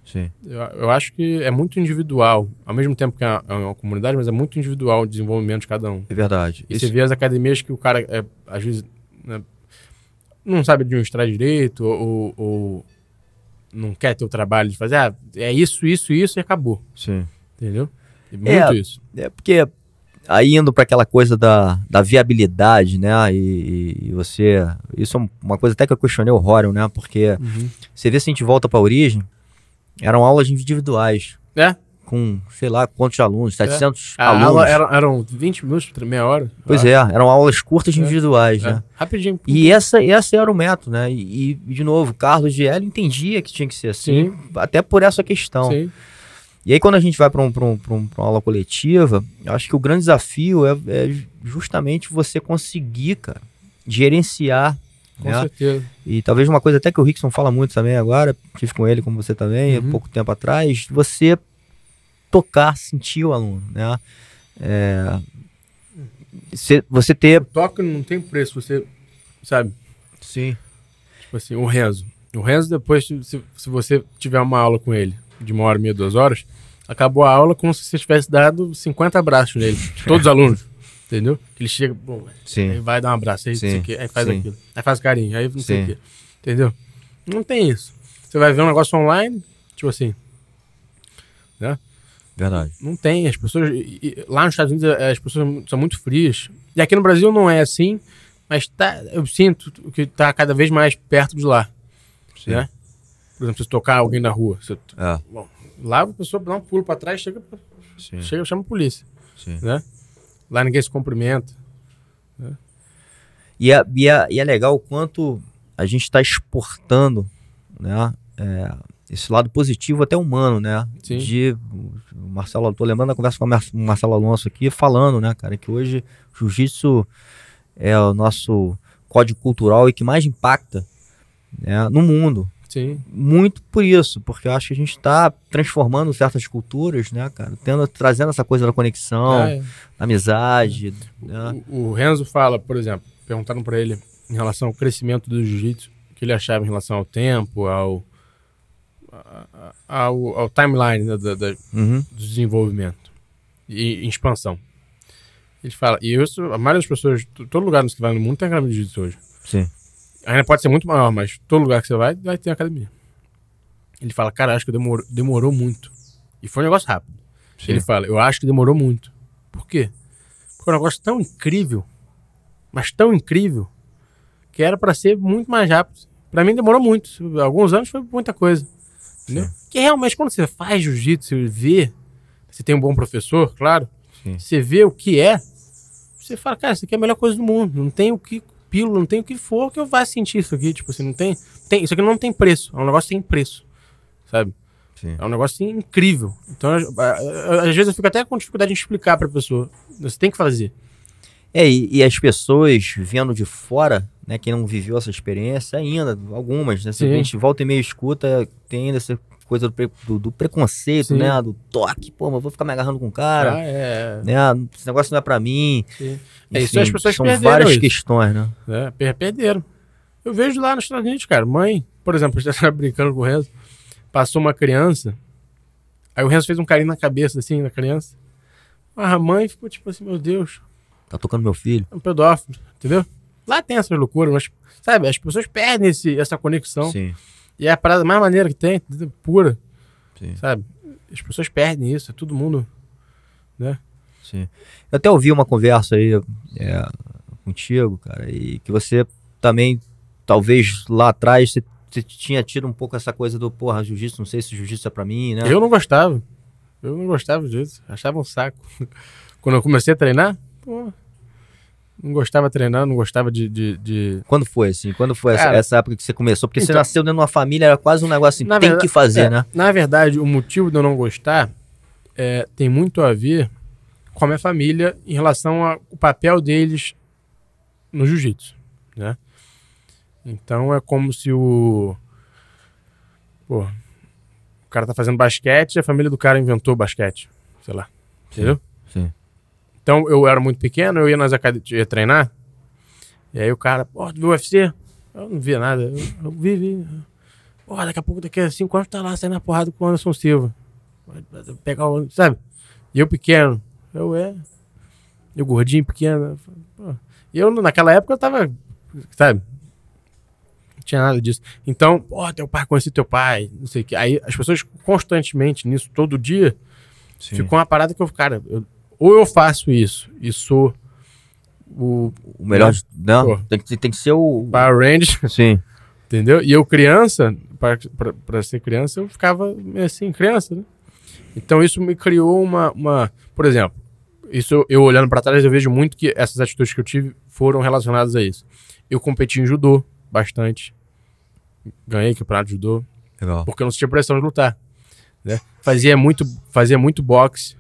Sim, Eu, eu acho que é muito individual, ao mesmo tempo que é uma, é uma comunidade, mas é muito individual o desenvolvimento de cada um. é verdade. E Isso- você vê as academias que o cara, é, às vezes, né, não sabe administrar direito ou, ou não quer ter o trabalho de fazer, ah, é isso, isso, isso e acabou, Sim. entendeu? É muito É. isso. É porque aí indo para aquela coisa da, da viabilidade, né? E, e você. Isso é uma coisa até que eu questionei o Rorion, né? Porque você vê se a gente volta para a origem, eram aulas individuais, É, com sei lá quantos alunos, 700 a alunos. aula era, eram 20 minutos, meia hora. Pois é, eram aulas curtas individuais, é. né? Rapidinho. E essa, esse era o método, né? E, e, de novo, Carlos Hélio entendia que tinha que ser assim, até por essa questão. Sim, E aí, quando a gente vai para um, um, um- uma aula coletiva, eu acho que o grande desafio é, é justamente você conseguir, cara, gerenciar. Com né? certeza. E talvez uma coisa até que o Rickson fala muito também agora, tive com ele, como você também, há Uhum. pouco tempo atrás, você tocar, sentir o aluno, né? É, você, você ter... O toque não tem preço, você sabe? Sim. Tipo assim, o Renzo. O Renzo, depois, se, se você tiver uma aula com ele de uma hora e meia, duas horas, acabou a aula como se você tivesse dado 50 abraços nele. Todos os alunos. Entendeu? Que ele chega, bom, aí Sim. vai dar um abraço, aí, não sei Sim, quê, aí faz sim. aquilo. Aí faz carinho, aí não sei Sim. o quê. Entendeu? Não tem isso. Você vai ver um negócio online, tipo assim, Verdade. não tem. As pessoas. lá nos Estados Unidos eh, as pessoas são muito frias. E aqui no Brasil não é assim, mas tá, eu sinto que tá cada vez mais perto de lá. Sim. Né? Por exemplo, se tocar alguém na rua. Você, É, bom, lá a pessoa dá um pulo pra trás, chega, sim, chega chama a polícia. sim. Né? Lá ninguém se cumprimenta. E é, e, é, e é legal o quanto a gente está exportando, né? É, esse lado positivo até humano, né? Sim. De o Marcelo, tô lembrando da conversa com o Mar- Marcelo Alonso aqui, falando, né, cara, que hoje o jiu-jitsu é o nosso código cultural e que mais impacta né, no mundo. Sim. Muito por isso, porque eu acho que a gente está transformando certas culturas, né, cara, tendo, trazendo essa coisa da conexão, Ah, é. da amizade, né? O, o Renzo fala, por exemplo, perguntaram para ele em relação ao crescimento do jiu-jitsu, o que ele achava em relação ao tempo, ao, ao, ao timeline né, da- da- Uhum. do desenvolvimento e, em expansão. Ele fala, e isso, a maioria das pessoas, todo lugar que vai no mundo tem academia de jiu-jitsu hoje. Sim. Ainda pode ser muito maior, mas todo lugar que você vai, vai ter academia. Ele fala, cara, acho que demorou, demorou muito. E foi um negócio rápido. Sim. Ele fala, eu acho que demorou muito. Por quê? Porque é um negócio tão incrível, mas tão incrível, que era pra ser muito mais rápido. Pra mim demorou muito. Alguns anos foi muita coisa. Entendeu? Que realmente, quando você faz jiu-jitsu, você vê, você tem um bom professor, claro, Sim. você vê o que é, você fala, cara, isso aqui é a melhor coisa do mundo. Não tem o que pílula, não tem o que for que eu vá sentir isso aqui. Tipo assim, não tem, tem. Isso aqui não tem preço. É um negócio sem preço. Sabe? Sim. É um negócio assim, incrível. Então, eu- eu- às vezes eu fico até com dificuldade de explicar pra pessoa. Você tem que fazer. É, e, e as pessoas vendo de fora, né, quem não viveu essa experiência ainda, algumas, né, se a gente volta e meio escuta, tem ainda essa coisa do, pre- do- do preconceito, Sim. né, do toque, pô, mas eu vou ficar me agarrando com o cara, Ah, é. né, esse negócio não é pra mim. Sim. É isso, as pessoas são perderam várias isso. questões, né? É, per- perderam. Eu vejo lá nos Estados Unidos, cara. Mãe, por exemplo, a gente tava brincando com o Renzo. Passou uma criança. Aí o Renzo fez um carinho na cabeça, assim, da criança. Ah, a mãe ficou tipo assim, meu Deus, Tá tocando meu filho. é um pedófilo, entendeu? Lá tem essas loucuras, mas, sabe, as pessoas perdem esse, essa conexão. Sim, E é a parada mais maneira que tem, pura, sim, sabe? As pessoas perdem isso, é todo mundo. sim. Eu até ouvi uma conversa aí é, contigo, cara, e que você também, talvez lá atrás, você, você tinha tido um pouco essa coisa do, porra, jiu-jitsu, não sei se jiu-jitsu é pra mim, né? Eu não gostava. Eu não gostava disso. Achava um saco. Quando eu comecei a treinar, pô, não gostava de treinar, não gostava de. de, de- Quando foi, assim? Quando foi essa, Cara, essa época que você começou? Porque você então- nasceu dentro de uma família, era quase um negócio assim, tem verdade- que fazer, é, né? Na verdade, o motivo de eu não gostar é, tem muito a ver com a minha família em relação ao papel deles no jiu-jitsu, né? Então é como se o pô, o cara tá fazendo basquete, a família do cara inventou basquete, sei lá, entendeu? sim. Então eu era muito pequeno, eu ia nas academias, ia treinar, e aí o cara, pô, tu viu o UFC? Eu não via nada, eu, eu vi, vi. Pô, daqui a pouco, daqui a cinco anos, tá lá saindo na porrada com o Anderson Silva. Pegar o. Sabe? E eu pequeno. Eu é. Eu gordinho, pequeno. Pô. E eu, naquela época, eu tava. Sabe? Não tinha nada disso. Então, pô, teu pai, conheci teu pai, não sei o que. Aí as pessoas constantemente nisso, todo dia, ficou uma parada que eu, cara, eu- ou eu faço isso e sou o O melhor, de- não, Pô. tem, que- tem que ser o... Power Rangers, Sim, entendeu? E eu criança, pra ser criança, eu ficava assim, criança, né? Então isso me criou uma, uma por exemplo, isso eu, olhando pra trás eu vejo muito que essas atitudes que eu tive foram relacionadas a isso. Eu competi em judô bastante, ganhei campeonato de judô, legal. porque eu não sentia pressão de lutar, né? Fazia muito, fazia muito boxe,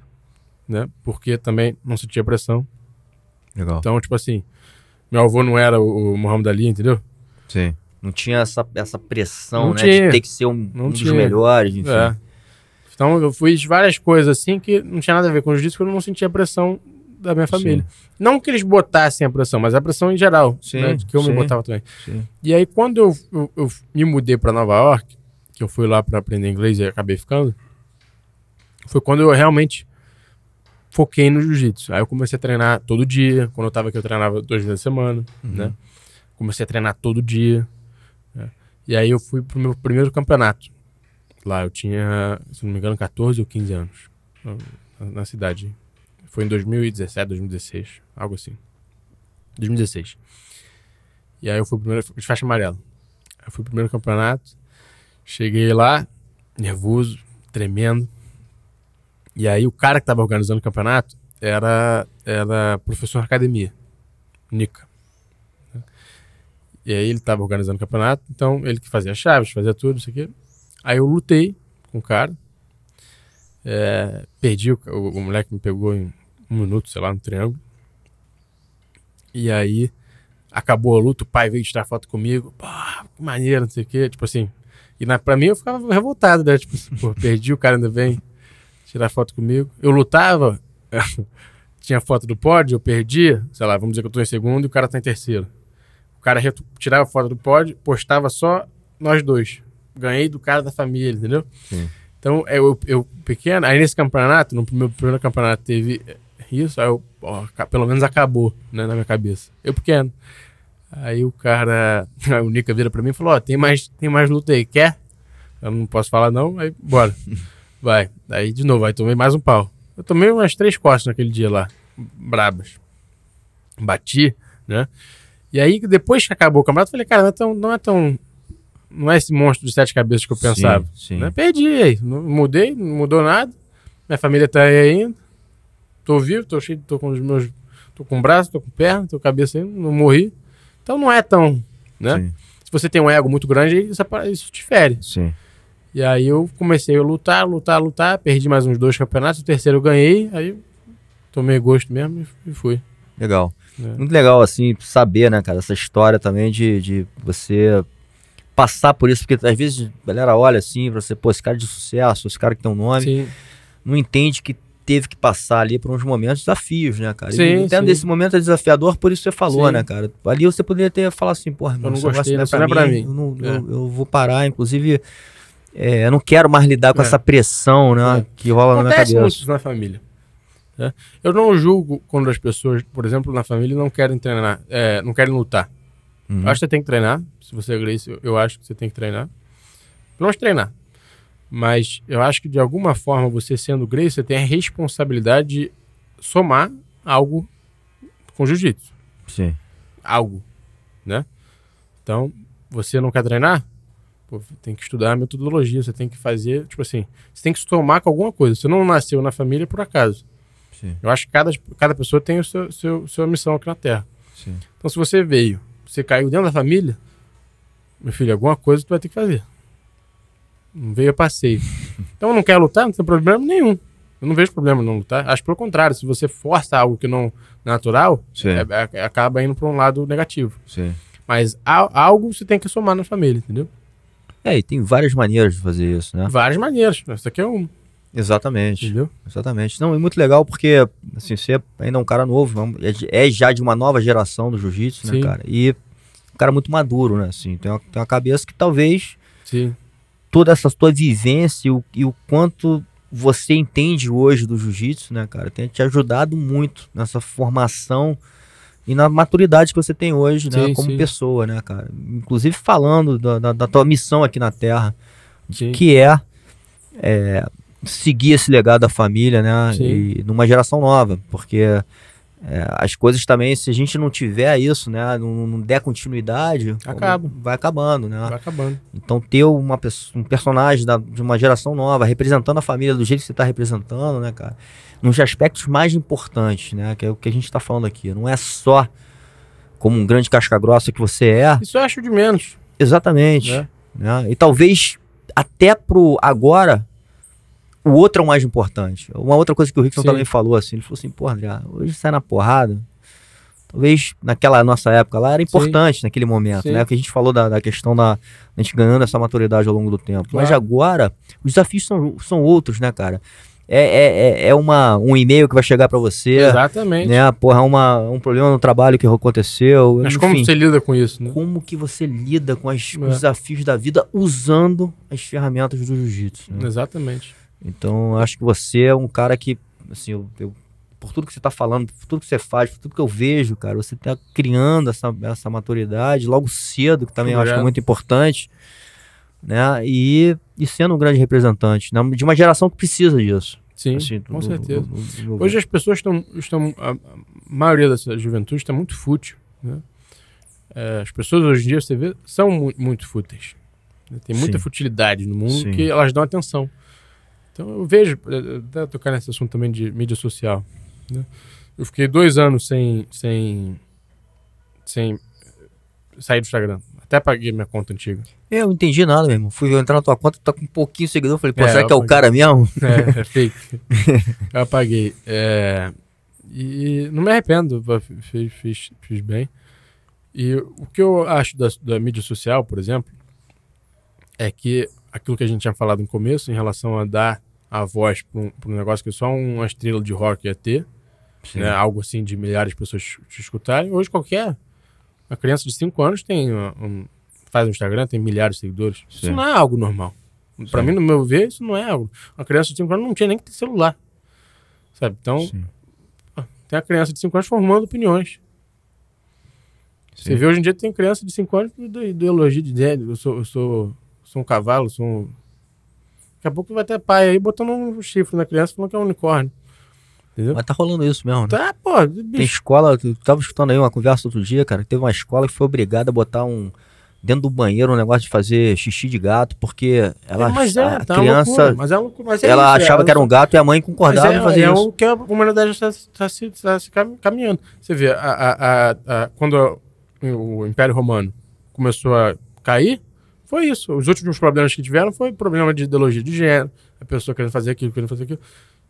né? Porque também não sentia pressão. Legal. Então, tipo assim, meu avô não era o, o Muhammad Ali, entendeu? Sim. Não tinha essa, essa pressão, Não né? tinha. De ter que ser um, Não um dos melhores, enfim. É. Então eu fiz várias coisas assim que não tinha nada a ver com jiu-jitsu, porque eu não sentia a pressão da minha família. Não que eles botassem a pressão, mas a pressão em geral, Sim, né, que eu sim. me botava também. Sim. E aí quando eu, eu, eu me mudei para Nova York, que eu fui lá para aprender inglês e acabei ficando, foi quando eu realmente foquei no jiu-jitsu. Aí eu comecei a treinar todo dia. Quando eu tava aqui, eu treinava duas vezes a semana, né? Comecei a treinar todo dia. né? E aí eu fui pro meu primeiro campeonato. Lá eu tinha, se não me engano, 14 ou 15 anos. Na, cidade. Foi em 2017, 2016. Algo assim. 2016. E aí eu fui pro primeiro, de faixa amarela. Eu fui pro primeiro campeonato. Cheguei lá, nervoso, tremendo. E aí o cara que tava organizando o campeonato era, era professor na academia. Nica. E aí ele tava organizando o campeonato, então ele que fazia chaves, fazia tudo, isso aqui. Aí eu lutei com o cara. É, perdi, o, o, o moleque me pegou em um minuto, sei lá, no triângulo. E aí acabou a luta, o pai veio tirar foto comigo. Pô, que maneiro, não sei o quê. Tipo assim. E na, pra mim eu ficava revoltado, né? Tipo pô, perdi, o cara ainda vem tirar foto comigo. Eu lutava, tinha foto do pódio, eu perdia, sei lá, vamos dizer que eu tô em segundo e o cara tá em terceiro. O cara tirava foto do pódio, postava só nós dois. Ganhei do cara da família, entendeu? Sim. Então, eu, eu pequeno, aí nesse campeonato, no meu primeiro campeonato teve isso, aí eu, ó, pelo menos acabou, né, na minha cabeça. Eu pequeno. Aí o cara, o Nica vira pra mim e falou, ó, tem mais, tem mais luta aí, quer? Eu não posso falar não, aí bora. Vai. Aí de novo, aí tomei mais um pau. Eu tomei umas três costas naquele dia lá, brabas. Bati, né? E aí, depois que acabou o campeonato, eu falei, cara, não é tão. Não é, tão, não é esse monstro de sete cabeças que eu pensava. Sim, sim. Né? Perdi aí. Não, mudei, não mudou nada. Minha família tá aí ainda. Tô vivo, tô cheio, tô com os meus. Tô com braço, tô com perna, tô com cabeça ainda, não morri. Então não é tão. Né? Sim, Se você tem um ego muito grande, isso, apa- isso te fere. sim. E aí eu comecei a lutar, lutar, lutar, perdi mais uns dois campeonatos, o terceiro eu ganhei, aí tomei gosto mesmo e- fui. Legal. É. Muito legal, assim, saber, né, cara, essa história também de, de você passar por isso, porque às vezes a galera olha assim pra você, pô, esse cara de sucesso, esse cara que tem um nome, Sim, não entende que teve que passar ali por uns momentos desafios, né, cara? Sim, e entendo desse momento é desafiador, por isso você falou, Sim. né, cara? Ali você poderia ter falado assim, porra, não meu, esse negócio gostei, não é pra, não é pra mim, mim. Eu, não- É. eu- eu vou parar, inclusive, é, eu não quero mais lidar com É. essa pressão, né, É. que rola na minha acontece cabeça. isso na família. né? Eu não julgo quando as pessoas, por exemplo, na família não querem treinar, é, não querem lutar. Uhum. Eu acho que você tem que treinar. Se você é Grace, eu, eu acho que você tem que treinar. Pelo menos treinar. Mas eu acho que de alguma forma, você sendo Grace, você tem a responsabilidade de somar algo com jiu-jitsu. Sim, algo, né? Então, você não quer treinar? Pô, tem que estudar a metodologia, você tem que fazer, tipo assim, você tem que se tomar com alguma coisa. Você não nasceu na família por acaso. sim, Eu acho que cada, cada pessoa tem o seu, seu, sua missão aqui na Terra. sim. Então, se você veio, você caiu dentro da família, meu filho, alguma coisa tu vai ter que fazer. Não veio a passeio. Então, eu não quero lutar, não tem problema nenhum. Eu não vejo problema em não lutar. Acho pelo contrário, se você força algo que não é natural, é- é- acaba indo para um lado negativo. sim. Mas a- algo você tem que somar na família, entendeu? É, e tem várias maneiras de fazer isso, né? Várias maneiras. Essa aqui é uma, Exatamente. entendeu? Exatamente. Não, e muito legal porque, assim, você ainda é um cara novo, é é é já de uma nova geração do jiu-jitsu, né, Sim. cara? E um cara muito maduro, né? Assim, tem uma, tem uma cabeça que talvez Sim. toda essa tua vivência e o, e o quanto você entende hoje do jiu-jitsu, né, cara, tenha te ajudado muito nessa formação e na maturidade que você tem hoje, né, Sim, como sim. pessoa, né, cara? Inclusive falando da, da- da tua missão aqui na Terra, Sim. que é, é, seguir esse legado da família, né? E numa geração nova, porque é, as coisas também, se a gente não tiver isso, né? Não, não der continuidade, Acaba. vai acabando, né? Vai acabando. Então ter uma, um personagem da- de uma geração nova representando a família do jeito que você está representando, né, cara? Nos aspectos mais importantes, né? Que é o que a gente está falando aqui. Não é só como um grande casca grossa que você é. Isso eu acho de menos. Exatamente né? né? E talvez até pro agora o outro é o mais importante. Uma outra coisa que o Rickson Sim. também falou assim, ele falou assim, pô, André, hoje sai na porrada. Talvez naquela nossa época lá era importante naquele momento, Sim. né? Que a gente falou da, da questão da a gente ganhando essa maturidade ao longo do tempo. Mas Claro. agora os desafios são, são outros, né, cara? É, é, é- é uma, um e-mail que vai chegar pra você, Exatamente. né? Porra, é uma, um problema no trabalho que aconteceu. Mas enfim como você lida com isso, né? como que você lida com, as- É. os desafios da vida usando as ferramentas do jiu-jitsu. né? Exatamente. Então, acho que você é um cara que, assim, eu, eu- por tudo que você está falando, por tudo que você faz, por tudo que eu vejo, cara, você está criando essa, essa maturidade logo cedo, que também eu acho que é muito importante, né? E, e sendo um grande representante né? de uma geração que precisa disso. Sim, assim, com do- certeza. do- do- Hoje as pessoas estão. estão a, a maioria dessa juventude está muito fútil. Né? É, as pessoas hoje em dia, você vê, são mu- muito fúteis. Tem muita Sim. futilidade no mundo Sim. que elas dão atenção. Então eu vejo, eh, até tocar nesse assunto também de mídia social. né? Eu fiquei dois anos sem, sem, sem saí do Instagram. Até paguei minha conta antiga. Eu não entendi nada, meu irmão. Fui entrar na tua conta, tá com um pouquinho de seguidor. Falei, pô, É, será que é o cara mesmo? É, é fake. eu apaguei. É, e não me arrependo, fiz, fiz, fiz bem. E o que eu acho da, da mídia social, por exemplo, é que aquilo que a gente tinha falado no começo, em relação a dar a voz para um, um negócio que só uma estrela de rock ia ter, né, algo assim de milhares de pessoas te escutarem, hoje qualquer uma criança de 5 anos tem um, faz um Instagram, tem milhares de seguidores. Isso Sim. não é algo normal. Para mim, no meu ver, isso não é algo. Uma criança de 5 anos não tinha nem que ter celular. Sabe? Então, Sim. tem a criança de 5 anos formando opiniões. Você Sim. vê hoje em dia tem criança de 5 anos de ideologia de ideia. Eu sou, eu sou, sou um cavalo, sou um... Daqui a pouco vai ter pai aí botando um chifre na criança falando que é um unicórnio. Entendeu? Mas tá rolando isso mesmo, né? Tá, pô, Tem bicho. escola, eu tava escutando aí uma conversa outro dia, cara, que teve uma escola que foi obrigada a botar um dentro do banheiro um negócio de fazer xixi de gato, porque ela mas é, a tá criança loucura, mas é loucura, mas é ela isso, achava é, que era um gato e a mãe Mas concordava é, em fazer é isso. o que a humanidade está tá se, tá se cam- caminhando. Você vê, a, a- a- a- quando o Império Romano começou a cair, foi isso. Os últimos problemas que tiveram foi problema de ideologia de gênero, a pessoa querendo fazer aquilo, querendo fazer aquilo.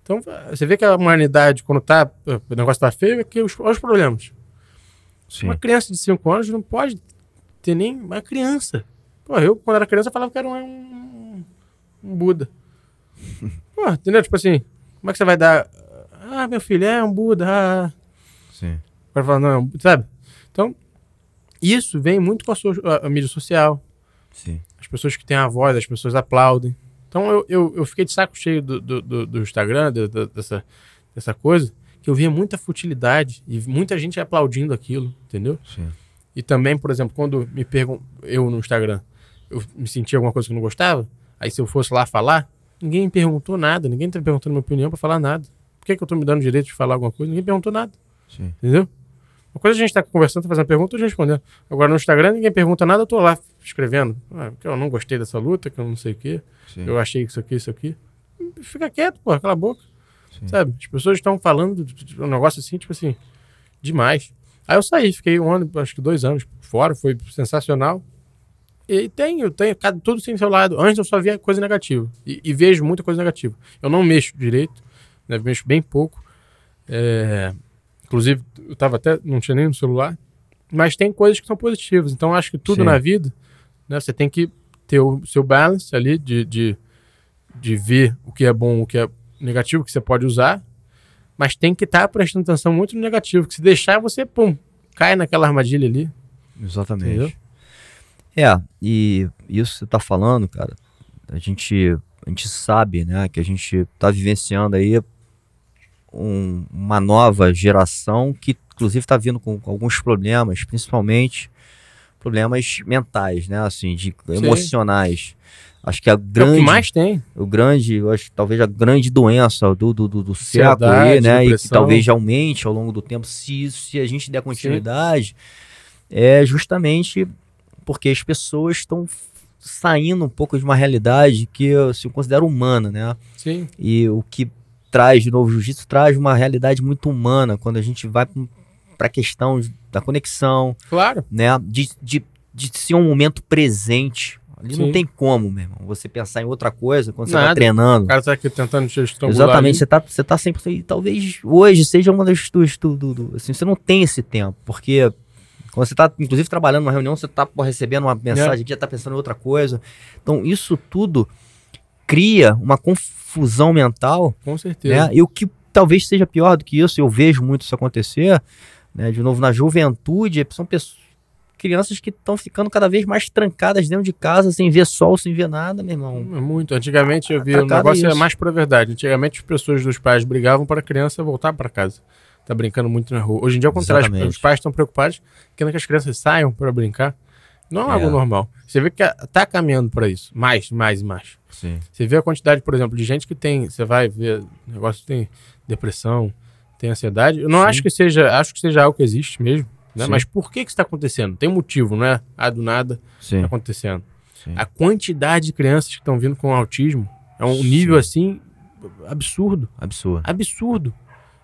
Então, você vê que a humanidade, quando tá, o negócio tá feio, é que os, olha os problemas. Sim. Uma criança de 5 anos não pode ter nem uma criança. Pô, eu, quando era criança, falava que era um, um, um Buda. Pô, entendeu? Tipo assim, como é que você vai dar. Ah, meu filho, é um Buda. Ah. Sim. O cara fala, não, é um Buda", sabe? Então, isso vem muito com a, sua, a- a mídia social. Sim. As pessoas que têm a voz, as pessoas aplaudem. Então eu, eu, eu fiquei de saco cheio do, do, do- do Instagram, do- do- dessa, dessa coisa, que eu via muita futilidade e muita gente aplaudindo aquilo, entendeu? Sim. E também, por exemplo, quando me perguntam, eu no Instagram, eu me sentia alguma coisa que eu não gostava, aí se eu fosse lá falar, ninguém me perguntou nada, ninguém tá me perguntando minha opinião pra falar nada. Por que, que eu tô me dando direito de falar alguma coisa? Ninguém perguntou nada, Sim. entendeu? Uma coisa é a gente tá conversando, tá fazendo pergunta, eu tô respondendo. Agora no Instagram ninguém pergunta nada, eu tô lá escrevendo. Ah, que eu não gostei dessa luta, que eu não sei o quê, Sim. eu achei isso aqui, isso aqui. Fica quieto, pô, cala a boca. Sim. Sabe? As pessoas estão falando de- um negócio assim, tipo assim, demais. Aí eu saí, fiquei um ano, acho que dois anos fora, foi sensacional. E tenho, tenho, cada, tudo tem seu lado. Antes eu só via coisa negativa. E, e vejo muita coisa negativa. Eu não mexo direito, né, mexo bem pouco. É, inclusive, eu tava até, não tinha nem no celular. Mas tem coisas que são positivas. Então acho que tudo Sim. na vida, né, você tem que ter o seu balance ali de, de, de ver o que é bom, o que é negativo, que você pode usar. Mas tem que estar prestando atenção muito no negativo. Que se deixar, você, pum, cai naquela armadilha ali. Exatamente. Entendeu? É, e isso que você tá falando, cara, a gente, a gente sabe, né, que a gente tá vivenciando aí um- uma nova geração que, inclusive, tá vindo com, com alguns problemas, principalmente problemas mentais, né, assim, de emocionais. Acho que a É o grande, que mais tem. o grande, acho que talvez a grande doença do, do, do, do século aí, né? E que depressão. talvez aumente ao longo do tempo, se, se a gente der continuidade, é justamente porque as pessoas estão saindo um pouco de uma realidade que se eu considero humana, né? Sim. E o que traz de novo o jiu-jitsu traz uma realidade muito humana quando a gente vai para a questão da conexão, Claro. né? De, de, de ser um momento presente. Ali não Sim. tem como, meu irmão. Você pensar em outra coisa quando você tá Nada. treinando. O cara tá aqui tentando te. Exatamente, você tá, você tá sempre. e Talvez hoje seja uma das tuas. Tu, tu, tu- assim, você não tem esse tempo, porque quando você tá, inclusive, trabalhando numa reunião, você tá pô, recebendo uma mensagem aqui, já tá pensando em outra coisa. Então, isso tudo cria uma confusão mental, Com certeza. né? E o que talvez seja pior do que isso, eu vejo muito isso acontecer, né? De novo, na juventude, são pessoas. Crianças que estão ficando cada vez mais trancadas dentro de casa, sem ver sol, sem ver nada, meu irmão. É Muito. Antigamente eu vi, o Atracado negócio é é mais pra verdade. Antigamente as pessoas dos pais brigavam para a criança voltar para casa. Tá brincando muito na rua. Hoje em dia, ao contrário, Exatamente. os pais estão preocupados querendo que as crianças saiam para brincar. Não é, É. algo normal. Você vê que tá caminhando para isso. Mais, mais e mais. Sim. Você vê a quantidade, por exemplo, de gente que tem. Você vai ver negócio que tem depressão, tem ansiedade. Eu não Sim. acho que seja. Acho que seja algo que existe mesmo. Né? Mas por que que está acontecendo? Tem motivo, não é? Ah, do nada Sim. tá acontecendo. Sim. A quantidade de crianças que estão vindo com autismo é um Sim. nível assim absurdo, Absurdo. absurdo.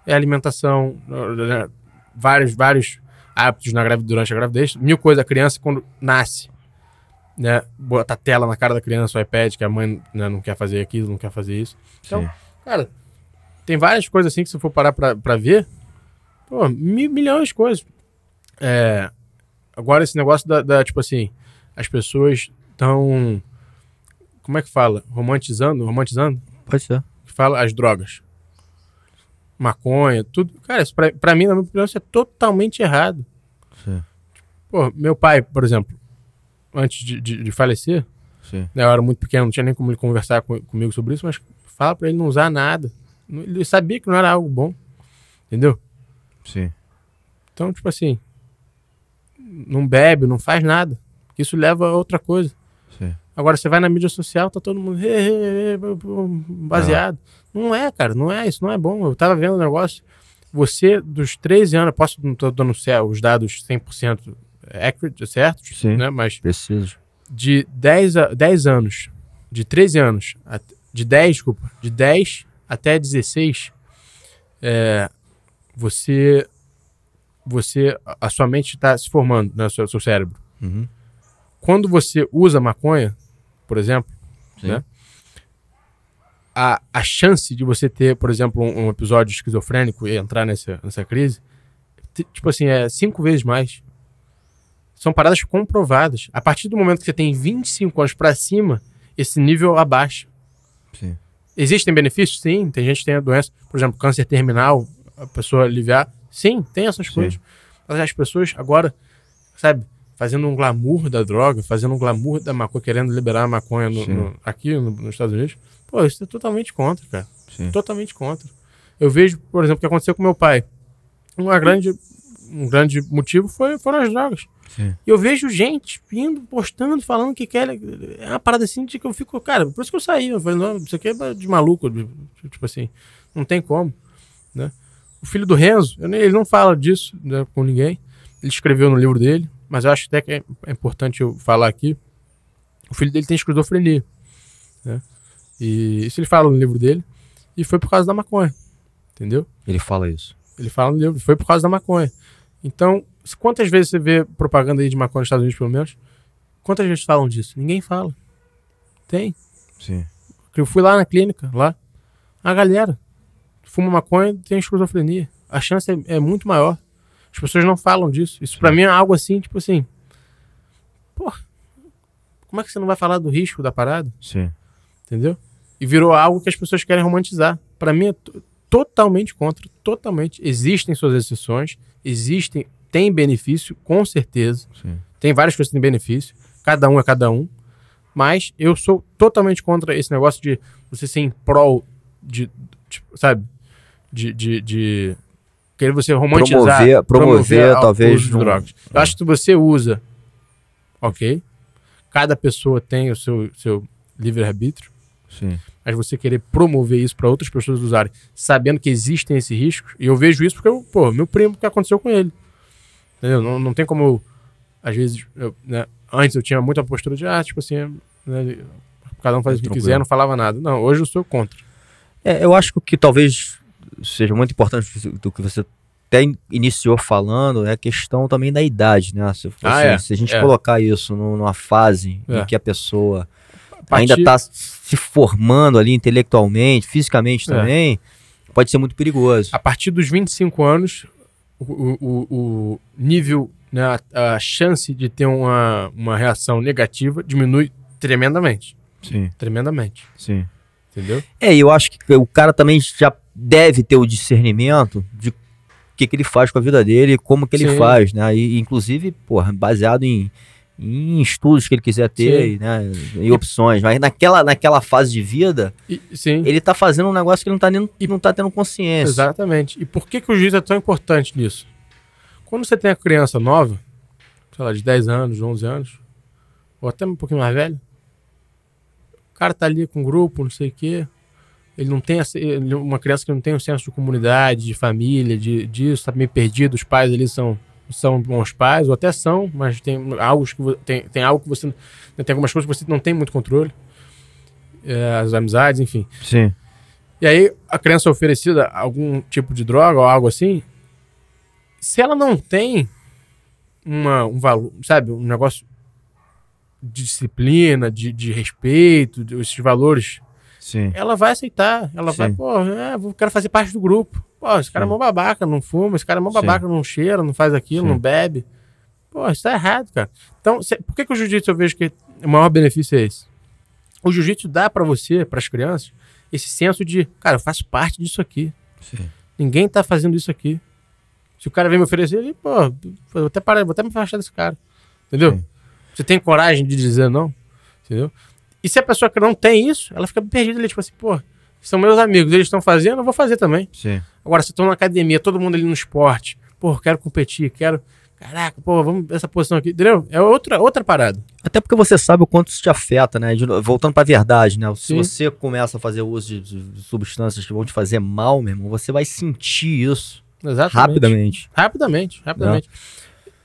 É alimentação, né, vários, vários hábitos na gravidez, durante a gravidez. Mil coisas, a criança quando nasce, né? Bota a tela na cara da criança, o iPad, que a mãe né, não quer fazer aquilo, não quer fazer isso. Então, Sim. cara, tem várias coisas assim que se for parar pra, pra ver, pô, mi- milhões de coisas. É, agora esse negócio da, da, tipo assim, as pessoas estão, como é que fala? Romantizando, romantizando? Pode ser. fala as drogas. Maconha, tudo. Cara, isso pra, pra mim, na minha opinião, isso é totalmente errado. Sim. Pô, meu pai, por exemplo, antes de, de, de falecer, Sim. né, eu era muito pequeno, não tinha nem como ele conversar com- comigo sobre isso, mas fala pra ele não usar nada. Ele sabia que não era algo bom. Entendeu? Sim. Então, tipo assim, não bebe, não faz nada. Isso leva a outra coisa. Agora você vai na mídia social, tá todo mundo baseado. Não é, cara, não é, isso não é bom. Eu tava vendo um negócio. Você, dos 13 anos, posso, não tô dando os dados 100% accurate, certos, Sim. né? Mas Preciso. de 10, a, 10 anos, de 13 anos, de 10, desculpa, de 10 até 16, é, você, você, a- sua mente está se formando, né, o seu, seu cérebro. Uhum. Quando você usa maconha, por exemplo, Sim. né, a, a chance de você ter, por exemplo, um, um episódio esquizofrênico e entrar nessa, nessa crise, tipo assim, é cinco vezes mais. São paradas comprovadas. A partir do momento que você tem 25 anos pra cima, esse nível abaixa. Sim. Existem benefícios? Sim. Tem gente que tem a doença, por exemplo, câncer terminal, a pessoa aliviar. Sim, tem essas Sim. coisas. Mas as pessoas agora, sabe, fazendo um glamour da droga, fazendo um glamour da maconha, querendo liberar a maconha no- no- aqui no- nos Estados Unidos. Pô, isso é totalmente contra, cara. Sim. Totalmente contra. Eu vejo, por exemplo, o que aconteceu com meu pai. Uma grande, um grande motivo foi, foram as drogas. Sim. E eu vejo gente indo, postando, falando que quer. É uma parada assim de que eu fico, cara, por isso que eu saí. Eu falei, não, isso aqui é de maluco. de- tipo assim, não tem como. Né? O filho do Renzo, eu ele não fala disso né, com ninguém. Ele escreveu no livro dele, mas eu acho até que é, é importante eu falar aqui. O filho dele tem esquizofrenia. Né? E isso ele fala no livro dele. E foi por causa da maconha. Entendeu? Ele fala isso. Ele fala no livro, foi por causa da maconha. Então, quantas vezes você vê propaganda aí de maconha nos Estados Unidos, pelo menos? Quantas vezes falam disso? Ninguém fala. Tem. Sim. Eu fui lá na clínica, lá. A galera fuma maconha tem esquizofrenia. A chance é, é muito maior. As pessoas não falam disso. Isso pra mim é algo assim, tipo assim. Porra, como é que você não vai falar do risco da parada? Sim. Entendeu? E virou algo que as pessoas querem romantizar. Pra mim é to- totalmente contra, totalmente. Existem suas exceções, existem, tem benefício, com certeza. Sim. Tem várias coisas que têm benefício, cada um é cada um. Mas eu sou totalmente contra esse negócio de você ser em prol de, tipo, sabe? De, de, de querer você romantizar, Promover- promover, o talvez, uso de um- drogas. Eu acho que você usa, ok. Cada pessoa tem o seu, seu livre-arbítrio. Sim. Mas você querer promover isso para outras pessoas usarem, sabendo que existem esses riscos, e eu vejo isso porque, eu, pô, meu primo, o que aconteceu com ele. Entendeu? Não, não tem como, eu, às vezes, eu, né, antes eu tinha muita postura de, ah, tipo assim, né, cada um faz o que Tranquilo. quiser, não falava nada. Não, hoje eu sou contra. É, eu acho que talvez seja muito importante do que você até in- iniciou falando é a questão também da idade, né? Se, Ah, assim, é, se a gente é. colocar isso nu- numa fase É. em que a pessoa Partir- ainda está se formando ali intelectualmente, fisicamente É. também, pode ser muito perigoso. A partir dos 25 anos, o, o, o- nível, né, a, a chance de ter uma, uma reação negativa diminui tremendamente. Sim, Tremendamente. sim. Entendeu? É, e eu acho que o cara também já deve ter o discernimento de o que, que ele faz com a vida dele, como que ele Sim. faz, né? E, inclusive, porra, baseado em, em estudos que ele quiser ter, Sim. e, né? E opções. Mas naquela, naquela fase de vida, E, sim. ele tá fazendo um negócio que ele não tá, nem, não tá tendo consciência. Exatamente. E por que, que o juiz é tão importante nisso? Quando você tem a criança nova, sei lá, de 10 anos, 11 anos, ou até um pouquinho mais velho, o cara tá ali com um grupo, não sei o quê, ele não tem uma criança que não tem um senso de comunidade, de família, de disso, tá meio perdido, os pais ali são são bons pais, ou até são, mas tem algo que, tem, tem algo que você tem algumas coisas que você não tem muito controle. É, as amizades, enfim. Sim. E aí a criança é oferecida algum tipo de droga ou algo assim, se ela não tem uma, um valor, sabe, um negócio de disciplina, de, de respeito, de, esses valores, Sim. ela vai aceitar. Ela vai, Sim. pô, é, vou- quero fazer parte do grupo. Pô, esse cara é Sim. mó babaca, não fuma, esse cara é mó babaca, não cheira, não faz aquilo, não bebe. Pô, isso tá errado, cara. Então, cê- por que, que o jiu-jitsu eu vejo que o maior benefício é esse? O jiu-jitsu dá pra você, pras crianças, esse senso de, cara, eu faço parte disso aqui. Ninguém tá fazendo isso aqui. Se o cara vem me oferecer, ele, pô, vou até parar, vou até me afastar desse cara. Entendeu? Você tem coragem de dizer não? Entendeu? E se a pessoa que não tem isso, ela fica perdida ali, tipo assim, pô, são meus amigos, eles estão fazendo, eu vou fazer também. Sim. Agora, se estão na academia, todo mundo ali no esporte, pô, quero competir, quero. Caraca, pô, vamos essa posição aqui, entendeu? É outra, outra parada. Até porque você sabe o quanto isso te afeta, né? De voltando pra verdade, né? Se Sim. você começa a fazer uso de, de substâncias que vão te fazer mal, meu irmão, você vai sentir isso Exatamente. rapidamente. Rapidamente, rapidamente.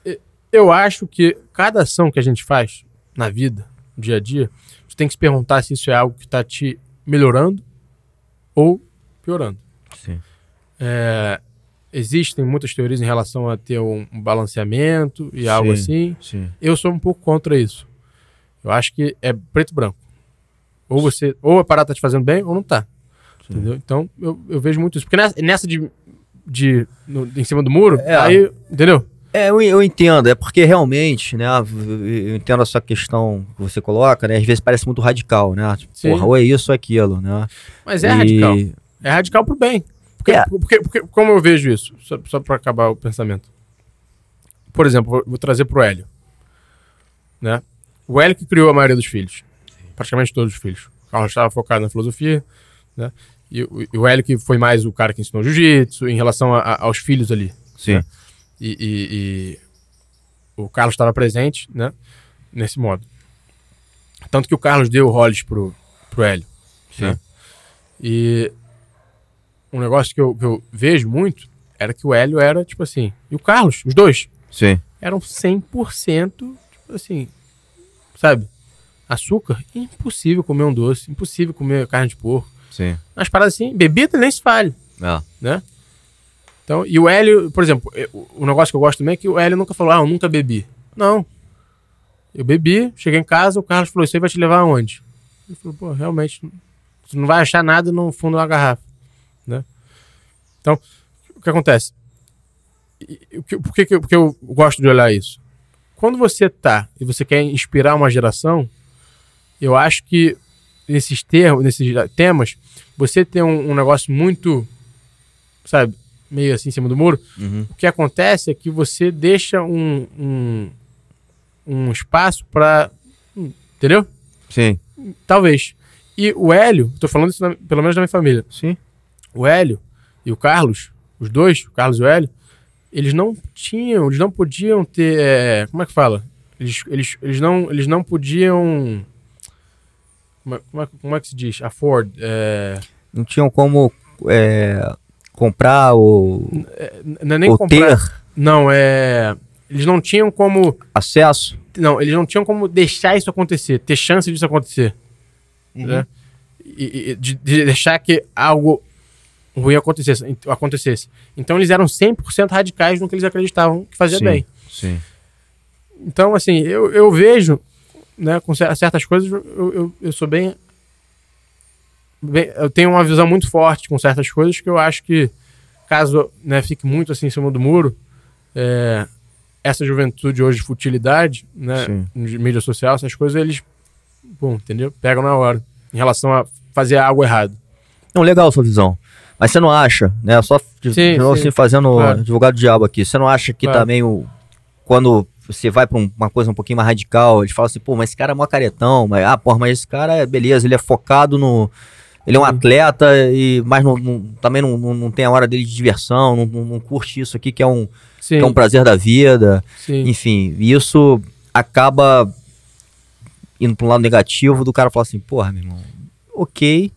E- Eu acho que cada ação que a gente faz na vida, dia a dia, você tem que se perguntar se isso é algo que está te melhorando ou piorando. Sim. É, existem muitas teorias em relação a ter um, um balanceamento e algo assim. Sim. Eu sou um pouco contra isso. Eu acho que é preto e branco. Ou você, ou a parada tá te fazendo bem ou não tá. Sim. Entendeu? Então eu, eu vejo muito isso. Porque nessa, nessa de, de no- em cima do muro, É. aí, entendeu? É, eu, eu entendo, é porque realmente, né, eu entendo a sua questão que você coloca, né, às vezes parece muito radical, né, tipo, porra, ou é isso ou é aquilo, né. Mas é E- radical. É radical pro bem. Porque, É. porque, porque como eu vejo isso, só, só para acabar o pensamento. Por exemplo, vou, vou trazer pro Hélio. Né? O Hélio que criou a maioria dos filhos. Praticamente todos os filhos. O Carlos estava focado na filosofia. Né? E, o- e o Hélio que foi mais o cara que ensinou jiu-jitsu em relação a- a- aos filhos ali. Sim. né? E, e- e o Carlos estava presente né? nesse modo. Tanto que o Carlos deu o Hollis pro, pro Hélio. Sim. né? E um negócio que eu, que eu vejo muito era que o Hélio era, tipo assim, e o Carlos, os dois, Sim. eram 100%, tipo assim, sabe? Açúcar, impossível comer um doce, impossível comer carne de porco. Sim. Umas paradas assim, bebida nem se fale, É. né? Então, e o Hélio, por exemplo, o negócio que eu gosto também é que o Hélio nunca falou, ah, eu nunca bebi. Não. Eu bebi, cheguei em casa, o Carlos falou, isso aí vai te levar aonde? Ele falou, pô, realmente, você não vai achar nada no fundo da garrafa, né? Então, o que acontece? Por que, que eu gosto de olhar isso? Quando você tá e você quer inspirar uma geração, eu acho que nesses termos, nesses temas, você tem um, um negócio muito, sabe, meio assim em cima do muro, Uhum. o que acontece é que você deixa um, um, um espaço para. Entendeu? Sim. Talvez. E o Hélio, tô falando isso na- pelo menos da minha família. Sim. O Hélio e o Carlos, os dois, o Carlos e o Hélio, eles não tinham, eles não podiam ter. é, como é que fala? Eles, eles, eles, não, eles não podiam. Como é, como é, como é que se diz? Afford. É, Não tinham como é, comprar ou, n- não é nem ou comprar. ter Não, é. Eles não tinham como. acesso. Não, eles não tinham como deixar isso acontecer, ter chance disso acontecer. Né? E, e- de, de deixar que algo ruim acontecesse, acontecesse. Então eles eram 100% radicais no que eles acreditavam que fazia Sim. bem. Sim. Então, assim, eu, eu vejo, né, com cer- certas coisas, eu, eu, eu sou bem, bem- Eu tenho uma visão muito forte com certas coisas que eu acho que, caso né, fique muito assim em cima do muro, é, essa juventude hoje de futilidade, né, Sim. de mídia social, essas coisas, eles, bom, entendeu? Pegam na hora, em relação a fazer algo errado. Não, legal a sua visão. Mas você não acha, né? Só de, Sim, de novo, sim. assim, fazendo Claro. advogado do diabo aqui. Você não acha que Claro. também o. Quando você vai pra um- uma coisa um pouquinho mais radical, eles falam assim, pô, mas esse cara é mó caretão, mas, ah, porra, mas esse cara é beleza, ele é focado no. Ele é um atleta, e, mas não, não- também não, não, tem a hora dele de diversão, não, não, curte isso aqui que é um, que é um prazer da vida. sim. Enfim, isso acaba indo para um lado negativo do cara falar assim, porra, meu irmão, ok,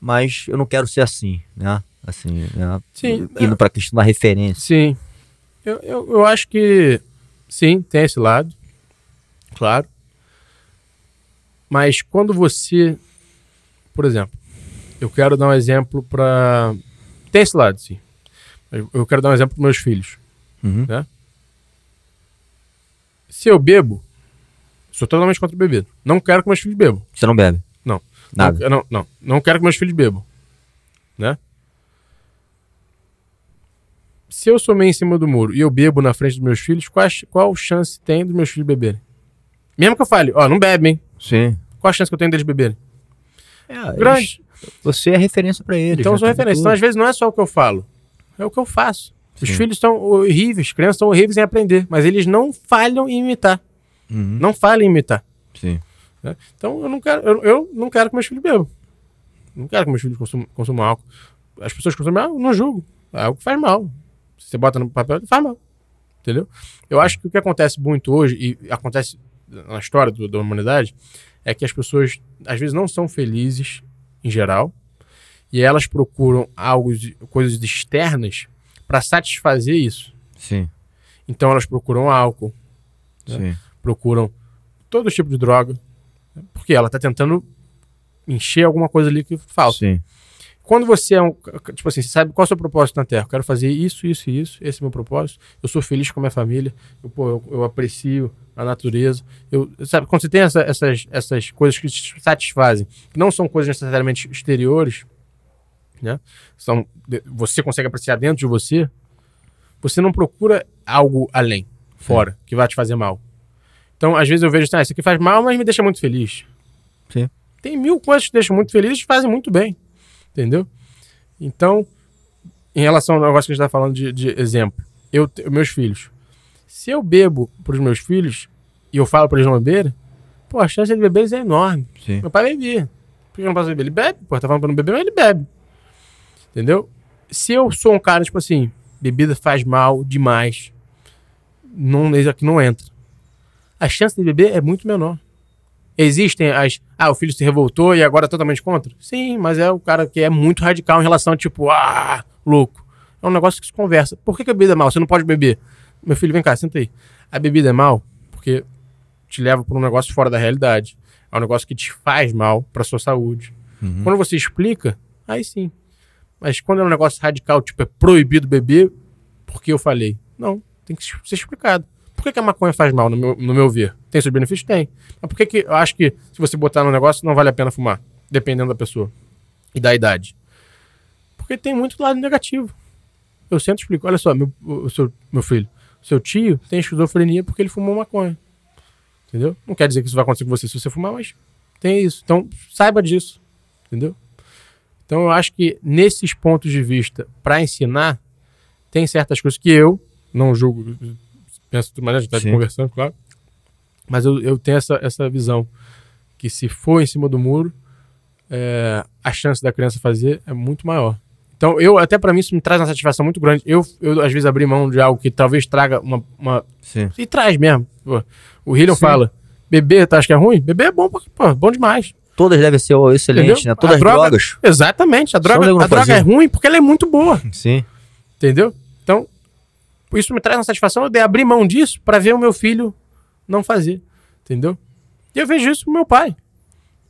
mas eu não quero ser assim, né? Assim, né? Sim, Indo para a questão da referência. Sim. Eu, eu, eu acho que sim, tem esse lado. Claro. Mas quando você. Por exemplo, eu quero dar um exemplo para. Tem esse lado, sim. Eu eu quero dar um exemplo para meus filhos. Uhum. Se eu bebo, sou totalmente contra beber. Não quero que meus filhos bebam. Você não bebe? Não. Nada. Não, não, não. Quero que meus filhos bebam. Né? Se eu sou meio em cima do muro e eu bebo na frente dos meus filhos, qual, chance tem dos meus filhos beberem? Mesmo que eu fale, ó, não bebem. Sim. Qual a chance que eu tenho deles beberem? É, Grande. Você é referência pra eles. Então eu sou referência. Então, às vezes, não é só o que eu falo, é o que eu faço. Os Sim. filhos estão horríveis, crianças estão horríveis em aprender, mas eles não falham em imitar. Uhum. Não falham em imitar. Sim. né? Então eu não quero, eu, eu não quero que meus filhos bebam. Não quero que meus filhos consumam, consumam álcool. As pessoas consumem álcool, não julgo. É algo que faz mal. Se você bota no papel, faz mal. Entendeu? Eu acho que o que acontece muito hoje, e acontece na história do- da humanidade, é que as pessoas às vezes não são felizes em geral, e elas procuram algo, de- coisas externas para satisfazer isso. Sim. Então elas procuram álcool, Sim. procuram todo tipo de droga, né? porque ela tá tentando encher alguma coisa ali que falta. Sim. Quando você é um. Tipo assim, você sabe qual é o seu propósito na Terra? Eu quero fazer isso, isso e isso. Esse é o meu propósito. Eu sou feliz com a minha família. Eu, pô, eu, eu aprecio a natureza. Eu, sabe, quando você tem essa- essas, essas coisas que te satisfazem, que não são coisas necessariamente exteriores, né? São, você consegue apreciar dentro de você, você não procura algo além, fora, que vai te fazer mal. Então, às vezes eu vejo, ah, isso aqui faz mal, mas me deixa muito feliz. Sim. Tem mil coisas que te deixam muito feliz e te fazem muito bem. Entendeu? Então, em relação ao negócio que a gente está falando de, de exemplo, eu, meus filhos. Se eu bebo para os meus filhos e eu falo para eles não beberem, pô, a chance de beber é enorme. Sim. Meu pai bebia. Por que eu não posso beber? Ele bebe. Pô, tá falando pra não beber, mas ele bebe. Entendeu? Se eu sou um cara, tipo assim, bebida faz mal demais, não, isso aqui não entra. A chance de beber é muito menor. Existem as. Ah, o filho se revoltou e agora é totalmente contra? Sim, mas é o cara que é muito radical em relação a, tipo, ah, louco. É um negócio que se conversa. Por que, que a bebida é mal? Você não pode beber. Meu filho, vem cá, senta aí. A bebida é mal porque te leva para um negócio fora da realidade. É um negócio que te faz mal para sua saúde. Uhum. Quando você explica, aí sim. Mas quando é um negócio radical, tipo, é proibido beber, porque eu falei? Não, tem que ser explicado. Por que, que a maconha faz mal, no meu, no meu ver? Tem seus benefícios? Tem. Mas por que, que eu acho que se você botar no negócio, não vale a pena fumar? Dependendo da pessoa e da idade. Porque tem muito lado negativo. Eu sempre explico. Olha só, meu, o seu, meu filho, seu tio tem esquizofrenia porque ele fumou maconha. Entendeu? Não quer dizer que isso vai acontecer com você se você fumar, mas tem isso. Então, saiba disso. Entendeu? Então, eu acho que nesses pontos de vista, para ensinar, tem certas coisas que eu não julgo. Penso de outra maneira, a gente está conversando, claro. Mas eu, eu tenho essa, essa visão. Que se for em cima do muro, é, a chance da criança fazer é muito maior. Então, eu, até para mim, isso me traz uma satisfação muito grande. Eu, eu às vezes, abri mão de algo que talvez traga uma, uma Sim. e traz mesmo. Pô, o Hillian fala: beber, tu acha que é ruim? Beber é bom, porque, pô, bom demais. Todas devem ser excelentes, Entendeu? né? Todas A as droga- drogas. Exatamente. A droga, a droga é ruim porque ela é muito boa. Sim. Entendeu? Isso me traz uma satisfação de abrir mão disso para ver o meu filho não fazer. Entendeu? E eu vejo isso com meu pai.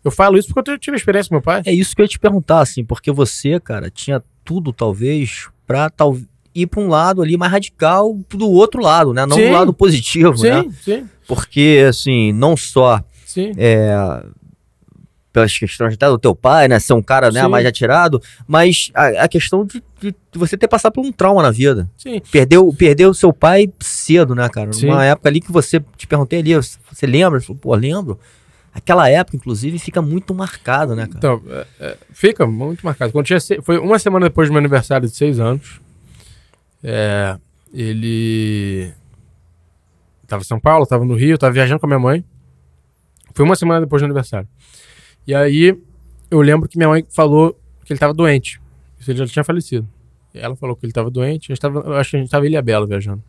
Eu falo isso porque eu tive experiência com meu pai. É isso que eu ia te perguntar, assim, porque você, cara, tinha tudo, talvez, pra tal, ir pra um lado ali mais radical do outro lado, né? Não Sim. do lado positivo, né? Sim, sim, Porque, assim, não só sim. é, pelas questões até do teu pai, né? Ser um cara né, Sim. mais atirado, mas a, a questão de, de você ter passado por um trauma na vida. Sim. Perdeu, perdeu seu pai cedo, né, cara? Sim. Numa época ali que você, te perguntei ali, você lembra? Falou, Pô, lembro. Aquela época, inclusive, fica muito marcado, né, cara? Então, é, é, fica muito marcado. Quando tinha foi uma semana depois do meu aniversário de seis anos. é, ele tava em São Paulo, tava no Rio, tava viajando com a minha mãe. Foi uma semana depois do aniversário. E aí eu lembro que minha mãe falou que ele tava doente. Ele já tinha falecido. Ela falou que ele tava doente. A gente tava, eu acho que a gente tava em Ilha Bela viajando.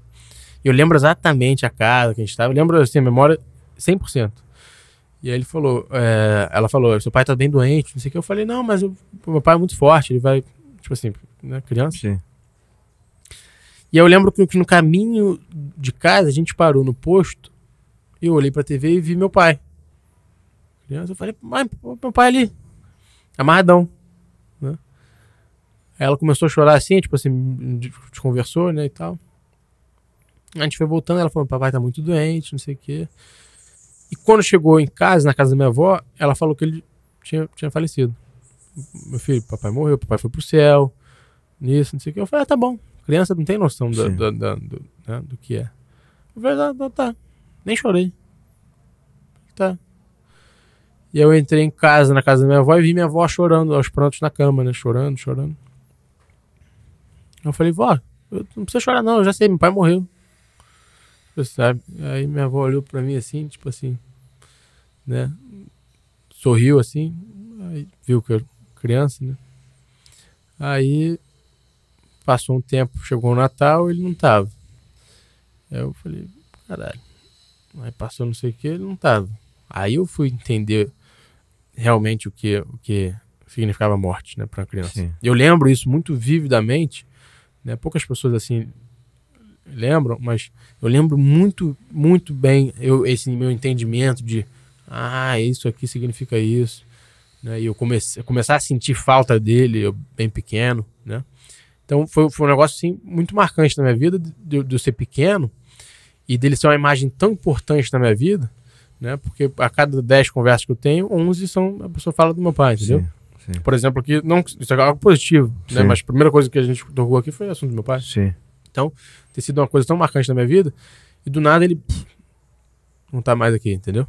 E eu lembro exatamente a casa que a gente tava. Eu lembro, assim, a memória 100%. E aí ele falou, é, ela falou, seu pai tá bem doente, não sei o que. Eu falei, não, mas o meu pai é muito forte, ele vai, tipo assim, né, criança. Sim. E eu lembro que no caminho de casa, a gente parou no posto, e eu olhei pra TV e vi meu pai. Criança, eu falei, mãe, meu pai ali, amarradão, né? Aí ela começou a chorar assim, tipo assim, a gente conversou, né, e tal. A gente foi voltando, ela falou, papai tá muito doente, não sei o quê. E quando chegou em casa, na casa da minha avó, ela falou que ele tinha, tinha falecido. Meu filho, papai morreu, papai foi pro céu, nisso, não sei o quê. Eu falei, ah, tá bom. Criança não tem noção Sim. da- da- do, né, do que é. Eu falei, ah, tá, tá. Nem chorei. Tá. E eu entrei em casa, na casa da minha avó, e vi minha avó chorando, aos prantos na cama, né? Chorando, chorando. Eu falei, vó, eu não precisa chorar não, eu já sei, meu pai morreu. Você sabe? Aí minha avó olhou pra mim assim, tipo assim, né? Sorriu assim, aí viu que eu criança, né? Aí passou um tempo, chegou o Natal, ele não tava. Aí eu falei, caralho. Aí passou não sei o que, ele não tava. Aí eu fui entender realmente o que, o que significava morte, né, para criança. Sim. Eu lembro isso muito vividamente, né? Poucas pessoas assim lembram, mas eu lembro muito, muito bem eu, esse meu entendimento de ah, isso aqui significa isso, né? E eu comecei começar a sentir falta dele, eu bem pequeno, né? Então foi, foi um negócio assim muito marcante na minha vida de, de eu ser pequeno e dele ser uma imagem tão importante na minha vida, né? Porque a cada 10 conversas que eu tenho, 11 são a pessoa fala do meu pai, entendeu? Sim, sim. Por exemplo, aqui, não, isso é algo positivo, né? Sim. Mas a primeira coisa que a gente tocou aqui foi o assunto do meu pai. Sim. Ter sido uma coisa tão marcante na minha vida e do nada ele pff, não tá mais aqui, entendeu?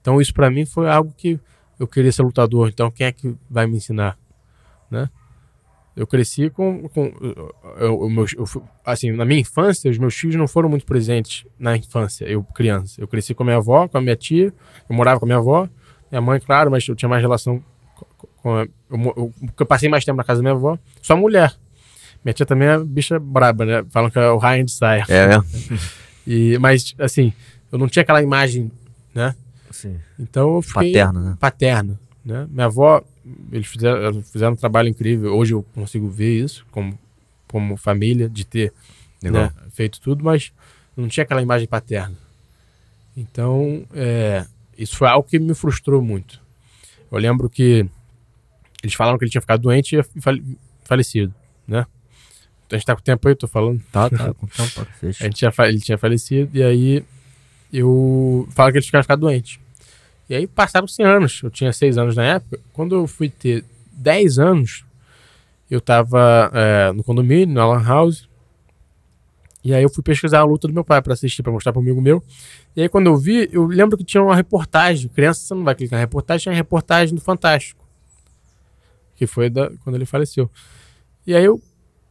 Então isso pra mim foi algo que eu queria ser lutador. Então quem é que vai me ensinar, né? Eu cresci com, com eu, eu, eu fui- assim, na minha infância, os meus filhos não foram muito presentes na infância, eu criança. Eu cresci com a minha avó, com a minha tia, eu morava com a minha avó, minha mãe, claro, mas eu tinha mais relação com- a, eu, eu, eu passei mais tempo na casa da minha avó, só mulher. Minha tia também é bicha braba, né? Falam que é o Ryan de saia. É, né? E, mas, assim, eu não tinha aquela imagem, né? Sim. Então eu fiquei Paterna, né? paterno, né? Minha avó, eles fizeram, fizeram um trabalho incrível. Hoje eu consigo ver isso como, como família, de ter né, feito tudo, mas não tinha aquela imagem paterna. Então, é, isso foi algo que me frustrou muito. Eu lembro que eles falaram que ele tinha ficado doente e fale- falecido, né? A gente tá com tempo aí, eu tô falando. Tá, tá. Com tempo A gente tinha, ele tinha falecido, e aí eu falo que ele tinha ficado doente. E aí passaram-se anos, eu tinha seis anos na época. Quando eu fui ter 10 anos, eu tava é, no condomínio, na Lan House. E aí eu fui pesquisar a luta do meu pai pra assistir, pra mostrar pro amigo meu. E aí quando eu vi, eu lembro que tinha uma reportagem. Criança, você não vai clicar na reportagem, tinha uma reportagem do Fantástico. Que foi da, quando ele faleceu. E aí eu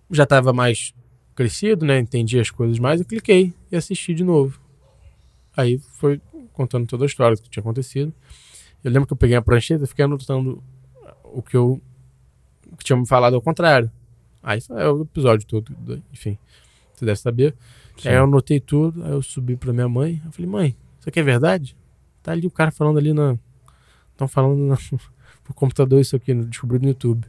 já tava mais crescido, né? Entendi as coisas mais e cliquei e assisti de novo. Aí foi contando toda a história do que tinha acontecido. Eu lembro que eu peguei a prancheta e fiquei anotando o que eu o que tinha me falado ao contrário. Aí é o episódio todo, do- enfim, você deve saber. Aí eu anotei tudo, aí eu subi pra minha mãe. Eu falei, mãe, isso aqui é verdade? Tá ali o cara falando ali na. Estão falando na, pro computador isso aqui, descobri no YouTube.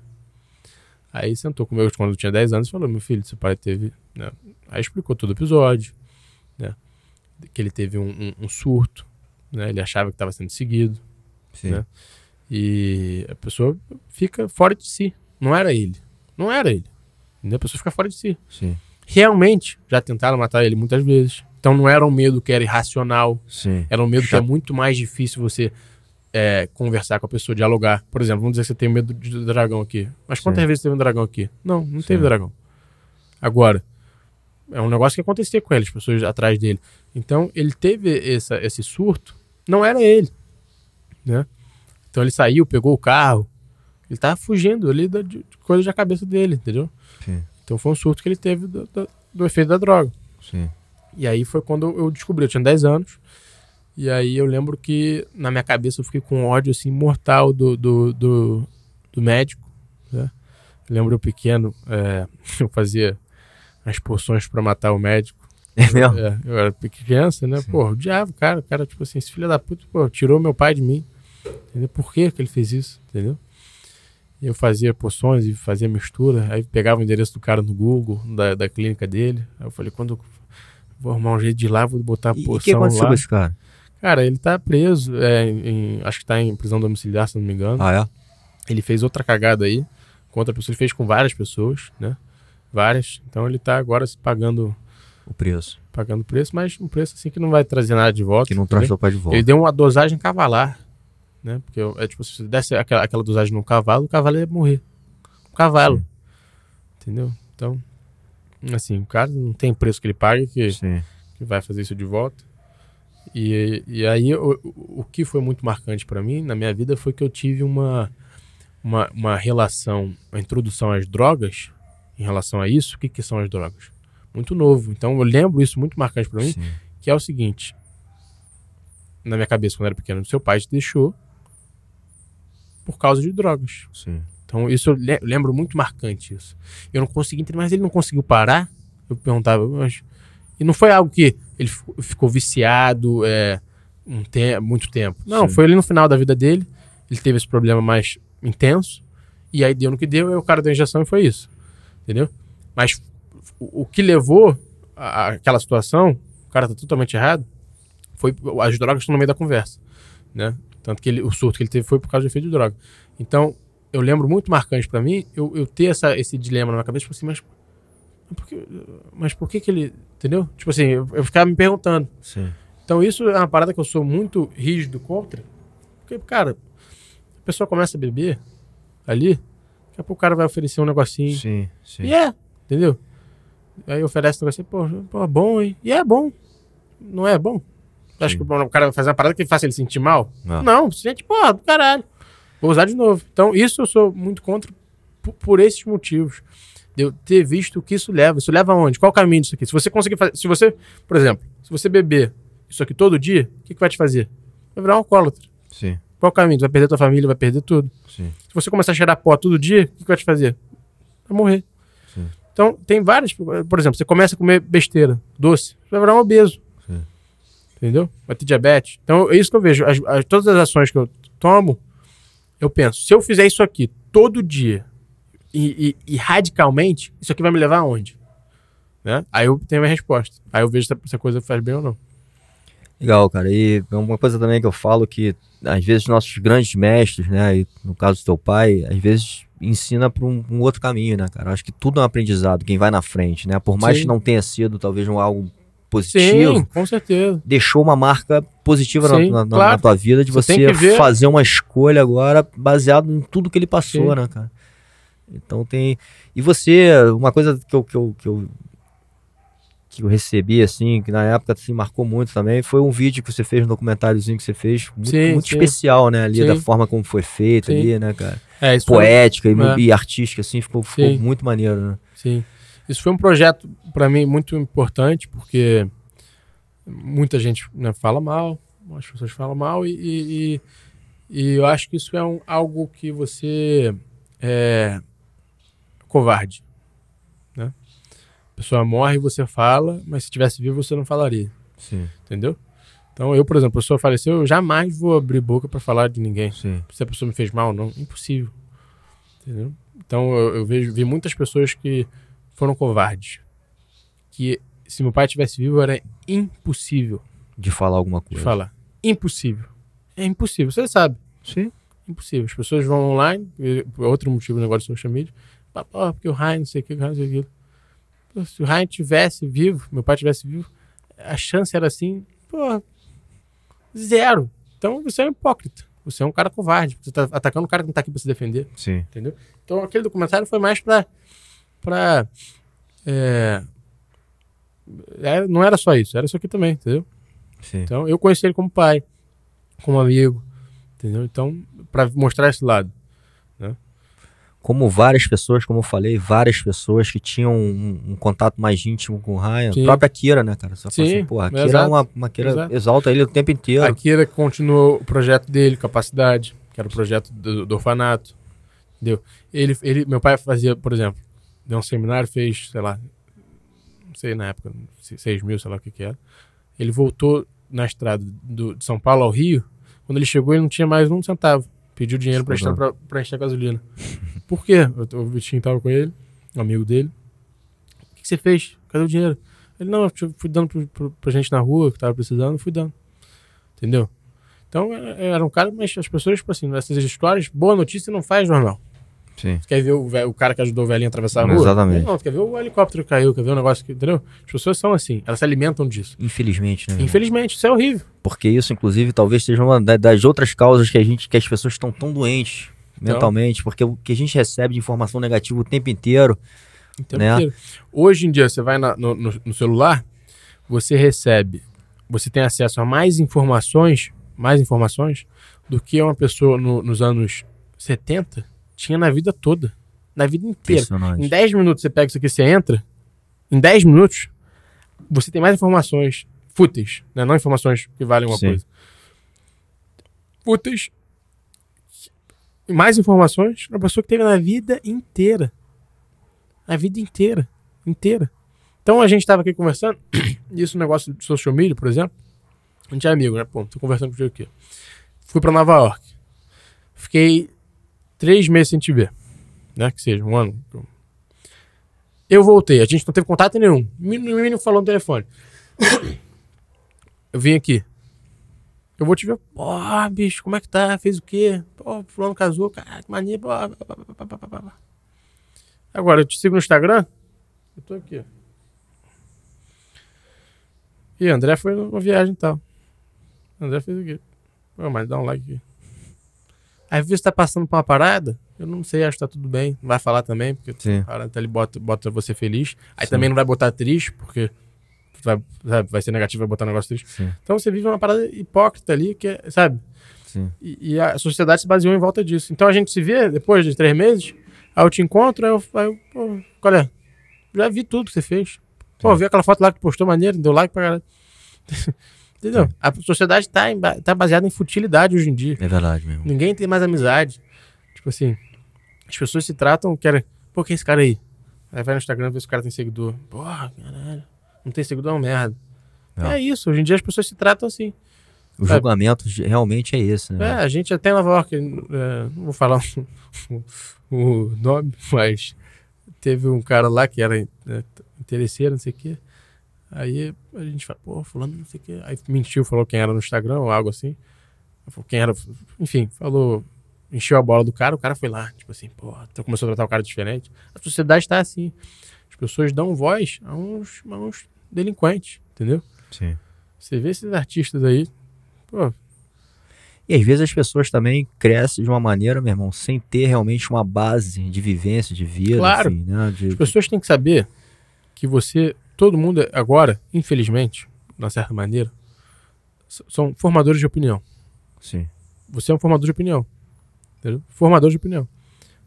Aí sentou comigo quando eu tinha 10 anos e falou: Meu filho, seu pai teve. né? Aí explicou todo o episódio, né? Que ele teve um, um- um surto, né? Ele achava que estava sendo seguido, Sim. né? e a pessoa fica fora de si. Não era ele. Não era ele. A pessoa fica fora de si. Sim. Realmente, já tentaram matar ele muitas vezes. Então não era um medo que era irracional, Sim. era um medo que é Chato. muito mais difícil você é, conversar com a pessoa, dialogar. Por exemplo, vamos dizer que você tem medo de dragão aqui. Mas quantas Sim. vezes teve um dragão aqui? Não, não Sim. teve dragão. Agora, é um negócio que acontecia com ele, as pessoas atrás dele. Então, ele teve essa, esse surto, não era ele. Né? Então, ele saiu, pegou o carro, ele tava fugindo ali da, de, de coisa da cabeça dele, entendeu? Sim. Então, foi um surto que ele teve do, do- do efeito da droga. Sim. E aí foi quando eu descobri, eu tinha 10 anos. E aí eu lembro que na minha cabeça eu fiquei com ódio assim mortal do, do, do, do médico. Né? Eu lembro eu pequeno, é, eu fazia as poções pra matar o médico. É mesmo? É, eu era criança, né? Sim. Pô, o diabo, cara, o cara, tipo assim, esse filho da puta, pô, tirou meu pai de mim. Entendeu? Por que, que ele fez isso? Entendeu? Eu fazia poções e fazia mistura, aí pegava o endereço do cara no Google, da, da clínica dele. Aí eu falei, quando eu vou arrumar um jeito de ir lá, vou botar a E o poção que aconteceu lá. com esse cara? Cara, ele tá preso, é, em- acho que tá em prisão domiciliar, se não me engano. Ah, é? Ele fez outra cagada aí com outra pessoa, ele fez com várias pessoas, né? Várias. Então ele tá agora se pagando O preço. pagando preço, mas um preço assim que não vai trazer nada de volta. Que não traz teu pai de volta. Ele deu uma dosagem cavalar, né? Porque é tipo, se você desse aquela, aquela dosagem num cavalo, o cavalo ia morrer. Um cavalo. Sim. Entendeu? Então, assim, o cara não tem preço que ele pague que, Sim. que vai fazer isso de volta. E, e aí, o, o o que foi muito marcante pra mim na minha vida foi que eu tive uma, uma, uma relação, uma introdução às drogas, em relação a isso. O que, que são as drogas? Muito novo. Então, eu lembro isso muito marcante pra mim Sim. que é o seguinte, na minha cabeça quando eu era pequeno, seu pai te deixou por causa de drogas. Sim. Então isso eu le- lembro muito marcante isso. Eu não consegui entender, mas ele não conseguiu parar. Eu perguntava, mas e não foi algo que ele ficou, viciado é, um te muito tempo. Não, Sim. foi ali no final da vida dele. Ele teve esse problema mais intenso e aí deu no que deu. E o cara deu a injeção e foi isso, entendeu? Mas o, o que levou a- a- aquela situação, o cara tá totalmente errado, foi as drogas estão no meio da conversa, né? Tanto que ele, o surto que ele teve foi por causa do efeito de droga. Então, eu lembro muito marcante pra mim eu, eu ter essa, esse dilema na minha cabeça, tipo assim, mas, mas por que, mas por que que ele, entendeu? Tipo assim, eu, eu ficava me perguntando. Sim. Então, isso é uma parada que eu sou muito rígido contra, porque, cara, a pessoa começa a beber ali, daqui a pouco o cara vai oferecer um negocinho, Sim. Sim. e é, entendeu? Aí oferece um negocinho, pô, pô, bom, hein? E é bom. Não é bom? Você acha que o cara vai fazer uma parada que faça ele sentir mal? Não. Não, sente, porra, do caralho. Vou usar de novo. Então, isso eu sou muito contra por, por esses motivos. De eu ter visto o que isso leva. Isso leva aonde? Qual o caminho disso aqui? Se você conseguir fazer. Se você, por exemplo, se você beber isso aqui todo dia, o que, que vai te fazer? Vai virar um alcoólatra. Sim. Qual o caminho? Tu vai perder tua família, vai perder tudo. Sim. Se você começar a cheirar pó todo dia, o que, que vai te fazer? Vai morrer. Então, tem várias. Por exemplo, você começa a comer besteira, doce, você vai virar um obeso. Sim. Entendeu? Vai ter diabetes. Então, é isso que eu vejo. As- as- todas as ações que eu tomo, eu penso, se eu fizer isso aqui todo dia e, e- e radicalmente, isso aqui vai me levar aonde? Né? Aí eu tenho a minha resposta. Aí eu vejo se a, se a coisa faz bem ou não. Legal, cara. E uma coisa também que eu falo que às vezes nossos grandes mestres, né, e no caso do teu pai, às vezes ensina para um, um outro caminho, né, cara? Acho que tudo é um aprendizado, quem vai na frente, né? Por mais Sim. que não tenha sido talvez um algo positivo, Sim, com certeza. deixou uma marca positiva na- Sim, na, na- claro. na tua vida de Você você, fazer uma escolha agora baseado em tudo que ele passou, Sim. né, cara? Então tem. E você, uma coisa que eu, que eu, que eu, que eu recebi, assim, que na época assim, marcou muito também, foi um vídeo que você fez, um documentáriozinho que você fez, muito, muito especial, né? Ali, da forma como foi feito ali, né, cara? É, isso foi- Poética e, É. e artística, assim, ficou, ficou muito maneiro, né? Sim. Isso foi um projeto, para mim, muito importante, porque muita gente né, fala mal, as pessoas falam mal, e, e, e- e eu acho que isso é um, algo que você é covarde. Né? A pessoa morre e você fala, mas se tivesse vivo você não falaria. Sim, Entendeu? Então, eu, por exemplo, a pessoa faleceu, eu jamais vou abrir boca para falar de ninguém sim, se a pessoa me fez mal não. Impossível. Entendeu? Então eu, eu vejo, vi muitas pessoas que foram covardes. Que se meu pai tivesse vivo era impossível de falar alguma de coisa. falar. Impossível. É impossível, você sabe. Sim. Impossível. As pessoas vão online, por outro motivo do negócio de social media, pô, porque o Ryan não sei o que, o Ryan não sei aquilo. Se o Ryan tivesse vivo, meu pai tivesse vivo, a chance era assim, pô, zero. Então você é um hipócrita. Você é um cara covarde. Você tá atacando um cara que não tá aqui pra se defender, Sim, entendeu? Então aquele documentário foi mais pra. pra é, é, não era só isso, era isso aqui também, entendeu? sim. Então, eu conheci ele como pai, como amigo, entendeu? Então, para mostrar esse lado. Como várias pessoas, como eu falei, várias pessoas que tinham um, um contato mais íntimo com o Ryan. Sim. A própria Kira, né, cara? Você fala Sim, assim, porra, a Kira é exato, uma, uma Kira exato. exalta ele o tempo inteiro. A Kira continuou o projeto dele, Capacidade, que era o projeto do, do orfanato, entendeu? Ele, ele, meu pai fazia, por exemplo, deu um seminário, fez, sei lá, não sei na época, 6 mil, sei lá o que que era. Ele voltou na estrada do, de São Paulo ao Rio, quando ele chegou ele não tinha mais um centavo. Pediu dinheiro pra, Explosão. pra, pra encher a gasolina. Por quê? Eu- O Vitinho tava com ele, um amigo dele. O que, que você fez? Cadê o dinheiro? Ele, não, eu fui dando pro, pro, pra gente na rua que tava precisando, fui dando. Entendeu? Então, era era um cara, mas as pessoas, tipo assim, nessas histórias, boa notícia não faz jornal. Sim. Você quer ver o, o cara que ajudou o velhinho a atravessar a rua? Exatamente. Não, você quer ver o helicóptero que caiu, quer ver um negócio que. Entendeu? As pessoas são assim, elas se alimentam disso. Infelizmente, né? Infelizmente, isso é horrível. Porque isso, inclusive, talvez seja uma da- das outras causas que a gente, que as pessoas estão tão doentes Então. mentalmente, porque o que a gente recebe de informação negativa o tempo inteiro. O tempo Né? inteiro. Hoje em dia, você vai na- no, no- no celular, você recebe, você tem acesso a mais informações, mais informações, do que uma pessoa no- nos anos 70 tinha na vida toda. Na vida inteira. Em Impressionante. 10 minutos você pega isso aqui, você entra. Em 10 minutos, você tem mais informações fúteis, né? não informações que valem uma Sim. coisa. Fúteis. Mais informações uma pessoa que teve na vida inteira. A vida inteira. Inteira. Então a gente estava aqui conversando, isso, um negócio de social media, por exemplo. A gente é amigo, né? Pô, tô conversando com o aqui. Fui pra Nova York. Fiquei três meses sem te ver né? Que seja, um ano. Eu voltei, a gente não teve contato nenhum. O menino falou no telefone. Eu vim aqui. Eu vou te ver. Pô, bicho, como é que tá? Fez o quê? Pô, fulano casou, cara, que mania. Pô. Agora, eu te sigo no Instagram. Eu tô aqui. E André foi numa viagem e tal. André fez o quê? Pô, mas dá um like aqui. Aí vezes tá passando por uma parada, eu não sei, acho que tá tudo bem. Não vai falar também, porque Sim. a parada ele bota, bota você feliz. Aí Sim. também não vai botar triste, porque vai, sabe, vai ser negativo, vai botar um negócio triste. Sim, Então você vive uma parada hipócrita ali, que é, sabe? E, e a sociedade se baseou em volta disso. Então a gente se vê depois de três meses, aí eu te encontro, aí eu, aí eu pô, qual é? Já vi tudo que você fez. Pô, vi aquela foto lá que postou maneiro, deu like pra caralho. Entendeu? A sociedade tá, em tá baseada em futilidade hoje em dia. É verdade mesmo. Ninguém tem mais amizade. Tipo assim, as pessoas se tratam, querem. Pô, quem é esse cara aí? Aí vai no Instagram ver se o cara tem seguidor. Porra, caralho. Não tem seguidor é uma merda. É. É isso, hoje em dia as pessoas se tratam assim. O julgamento de- realmente é esse, É, né? a gente até em Nova York, é, não vou falar o, o nome, mas teve um cara lá que era é, interesseiro, não sei o quê. Aí a gente fala, pô, fulano, não sei o quê. Aí mentiu, falou quem era no Instagram ou algo assim. Falou quem era, enfim, falou, encheu a bola do cara, o cara foi lá, tipo assim, pô, então começou a tratar o cara diferente. A sociedade tá assim. As pessoas dão voz a uns, a uns delinquentes, entendeu? Sim. Você vê esses artistas aí, pô, E às vezes as pessoas também crescem de uma maneira, meu irmão, sem ter realmente uma base de vivência, de vida, Claro. enfim, né? De- As pessoas têm que saber que você, todo mundo agora, infelizmente, de uma certa maneira, são formadores de opinião. Sim, Você é um formador de opinião. Entendeu? Formador de opinião.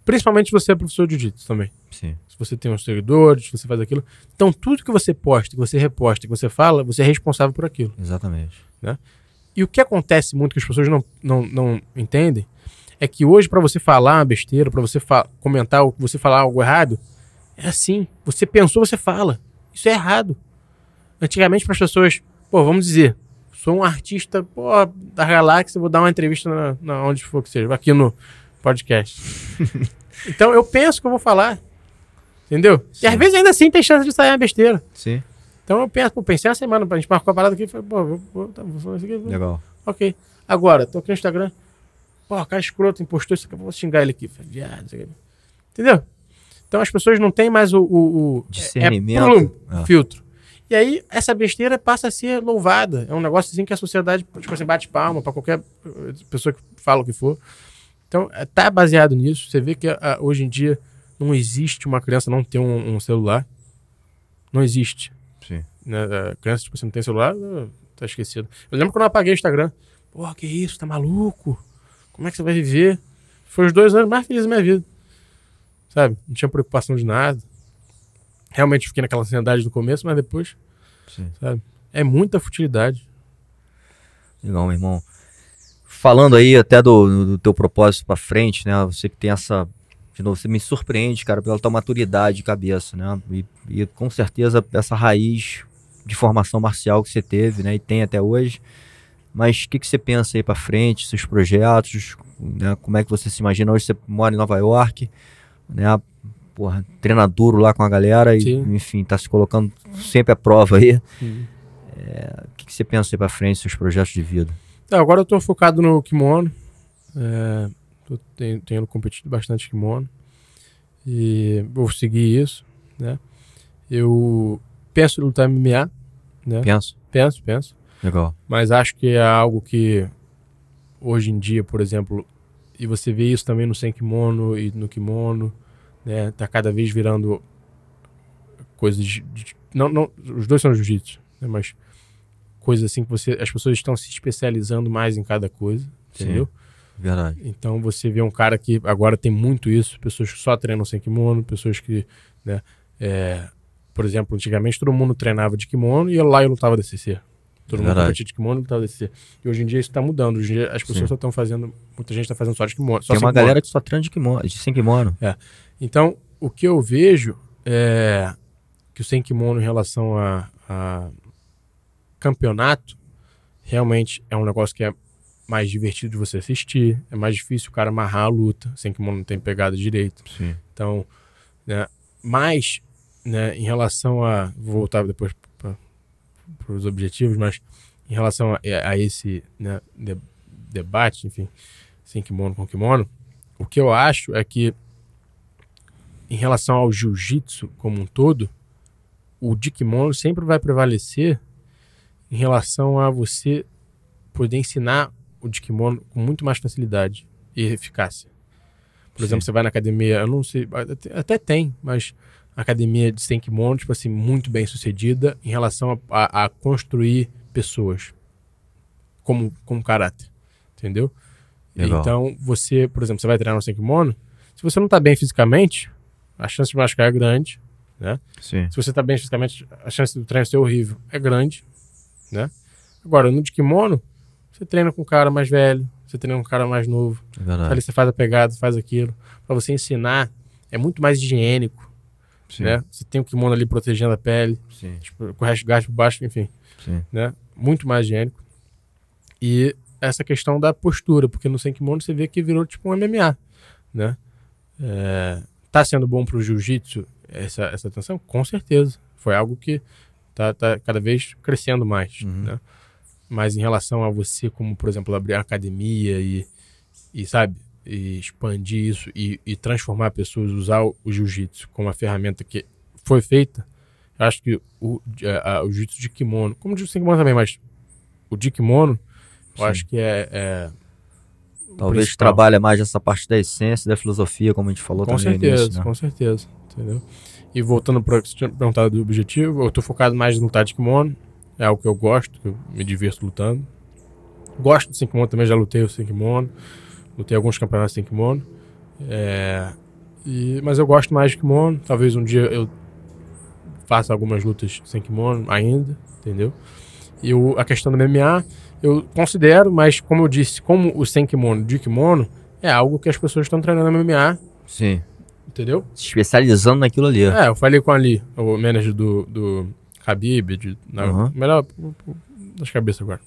Principalmente se você é professor de jiu-jitsu também. sim. Se você tem uns seguidores, se você faz aquilo. Então, tudo que você posta, que você reposta, que você fala, você é responsável por aquilo. Exatamente. E o que acontece muito que as pessoas não, não, não entendem é que hoje, para você falar uma besteira, para você comentar, ou você falar algo errado, é assim. Você pensou, você fala. Isso é errado. Antigamente, para as pessoas, pô, vamos dizer, sou um artista pô, da galáxia, vou dar uma entrevista na, na onde for que seja, aqui no podcast. então, eu penso que eu vou falar. Entendeu? E às Sim. vezes ainda assim tem chance de sair uma besteira. Sim, Então eu penso, pô, pensei uma semana, a gente marcou a parada aqui e falei, pô, vou, vou, tá, vou falar isso aqui. legal. Ok. Agora, tô aqui no Instagram. Pô, cara escroto, impostou isso aqui. Vou xingar ele aqui. Viado, isso aqui. Entendeu? Então as pessoas não têm mais o. o, o Discernimento. É, plum, Ah. filtro. E aí, essa besteira passa a ser louvada. É um negócio assim que a sociedade, tipo assim, bate palma pra qualquer eh, pessoa que fala o que for. Então, eh, tá baseado nisso. Você vê que ah, hoje em dia não existe uma criança não ter um, um celular. Não existe Sim. né, a criança, tipo, você não tem celular, ah, tá esquecido. Eu lembro quando eu apaguei o Instagram. Porra, que isso, tá maluco? Como é que você vai viver? Foi os dois anos mais felizes da minha vida. Sabe? Não tinha preocupação de nada. Realmente fiquei naquela ansiedade no começo, mas depois, Sim. sabe? É muita futilidade. Legal, meu irmão. Falando aí até do, do teu propósito pra frente, né? Você que tem essa. De novo, você me surpreende, cara, pela tua maturidade de cabeça, né? E, e com certeza essa raiz de formação marcial que você teve, né? E tem até hoje. Mas o que, que você pensa aí pra frente, seus projetos, né? Como é que você se imagina? Hoje você mora em Nova York, né? Porra, treina duro lá com a galera e, Sim. enfim, tá se colocando sempre à prova aí. O que, que você pensa aí pra frente, seus projetos de vida? Então, agora eu tô focado no kimono. É, tô ten- tenho competido bastante kimono. E vou seguir isso, né? Eu penso em lutar MMA, né? Penso. Penso, penso. Legal. Mas acho que é algo que hoje em dia, por exemplo, e você vê isso também no sem kimono e no kimono, né? Tá cada vez virando coisas de, de- não, não, os dois são jiu-jitsu, né? Mas coisas assim que você, as pessoas estão se especializando mais em cada coisa, Sim. entendeu? Verdade. Então você vê um cara que agora tem muito isso, pessoas que só treinam sem kimono, pessoas que, né, é, por exemplo, antigamente todo mundo treinava de kimono e lá e lutava DCC. Todo mundo Verdade. competia de kimono e lutava DCC. E hoje em dia isso está mudando. Hoje em dia as pessoas Sim. só estão fazendo, muita gente está fazendo só de kimono. Só Tem uma kimono. galera que só treina de kimono, de sem kimono. Então, o que eu vejo é que o sem kimono em relação a, a campeonato realmente é um negócio que é mais divertido de você assistir, é mais difícil o cara amarrar a luta, sem kimono não tem pegada direito. Sim. Então, né, mas né, em relação a. Vou voltar depois para os objetivos, mas em relação a, a esse né, de- debate, enfim, sem kimono com kimono, o que eu acho é que em relação ao jiu-jitsu como um todo, o de kimono sempre vai prevalecer em relação a você poder ensinar o de kimono com muito mais facilidade e eficácia. Por Sim. exemplo, você vai na academia, eu não sei, até, até tem, mas academia de sem kimono, tipo assim, muito bem sucedida em relação a, a- a construir pessoas como, como caráter, entendeu? Legal. Então, você, por exemplo, você vai treinar no sem kimono, se você não tá bem fisicamente, a chance de machucar é grande, né? Sim. Se você tá bem fisicamente, a chance do treino ser horrível é grande, né? Agora, no de kimono, você treina com um cara mais velho, você treina com um cara mais novo, É verdade. ali você faz a pegada, faz aquilo. Pra você ensinar, é muito mais higiênico, Sim. né? Você tem o kimono ali protegendo a pele, Sim. tipo, com o resto por baixo, enfim, Sim. né? Muito mais higiênico. E essa questão da postura, porque no sem kimono você vê que virou tipo um MMA, né? É, tá sendo bom pro jiu-jitsu essa, essa atenção? Com certeza. Foi algo que tá, tá cada vez crescendo mais, Uhum. né? Mas em relação a você, como, por exemplo, abrir uma academia e, e sabe, e expandir isso e, e transformar pessoas, usar o, o jiu-jitsu como uma ferramenta que foi feita, acho que o, a- a- o jiu-jitsu de kimono, como o jiu-jitsu de kimono também, mas o de kimono, eu Sim. acho que é, é o Talvez principal. trabalhe mais essa parte da essência, da filosofia, como a gente falou Com também no certeza, início, né? com certeza. Entendeu? E voltando para o que você tinha perguntado do objetivo, eu tô focado mais em lutar de kimono. É algo que eu gosto, que eu me divirto lutando. Gosto de sem kimono também, já lutei o sem kimono. Lutei alguns campeonatos sem kimono. É, e, mas eu gosto mais de kimono. Talvez um dia eu faça algumas lutas sem kimono ainda, entendeu? E o, a questão do MMA, eu considero, mas como eu disse, como o sem kimono de kimono é algo que as pessoas estão treinando no MMA, Sim. entendeu? Se especializando naquilo ali. É, eu falei com Ali, o manager do, do Khabib, de, na, Uhum. melhor das cabeças agora.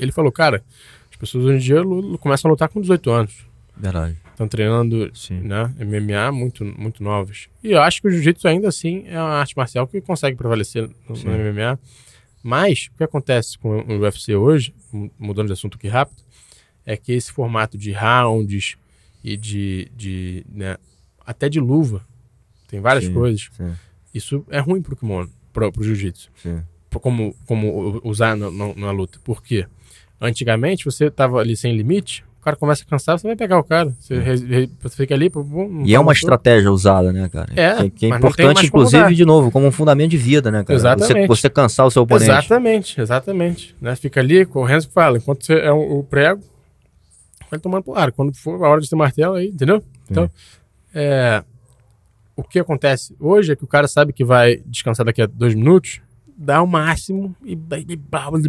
Ele falou, cara, pessoas hoje em dia começam a lutar com 18 anos. Verdade. Estão treinando Sim. né, MMA muito, muito novos. E eu acho que o jiu-jitsu ainda assim é uma arte marcial que consegue prevalecer no, no MMA. Mas o que acontece com o UFC hoje, mu- mudando de assunto aqui rápido, é que esse formato de rounds e de, de né, até de luva, tem várias Sim. coisas. Sim. Isso é ruim pro kimono, pro, pro jiu-jitsu. Como, como usar no- no- na luta. Por quê? Antigamente, você tava ali sem limite, o cara começa a cansar, você vai pegar o cara. Você, re- re- você fica ali, pum, É. E é uma estratégia usada, né, cara? É, Que, é importante, inclusive, de novo, como um fundamento de vida, né, cara? Exatamente. Você, você cansar o seu oponente. Exatamente, exatamente. Né? Fica ali, com o Renzo que fala, enquanto você é o, o prego, vai tomando pro ar. Quando for a hora de ter martelo aí, entendeu? Então, é, o que acontece hoje é que o cara sabe que vai descansar daqui a dois minutos, dá o máximo e,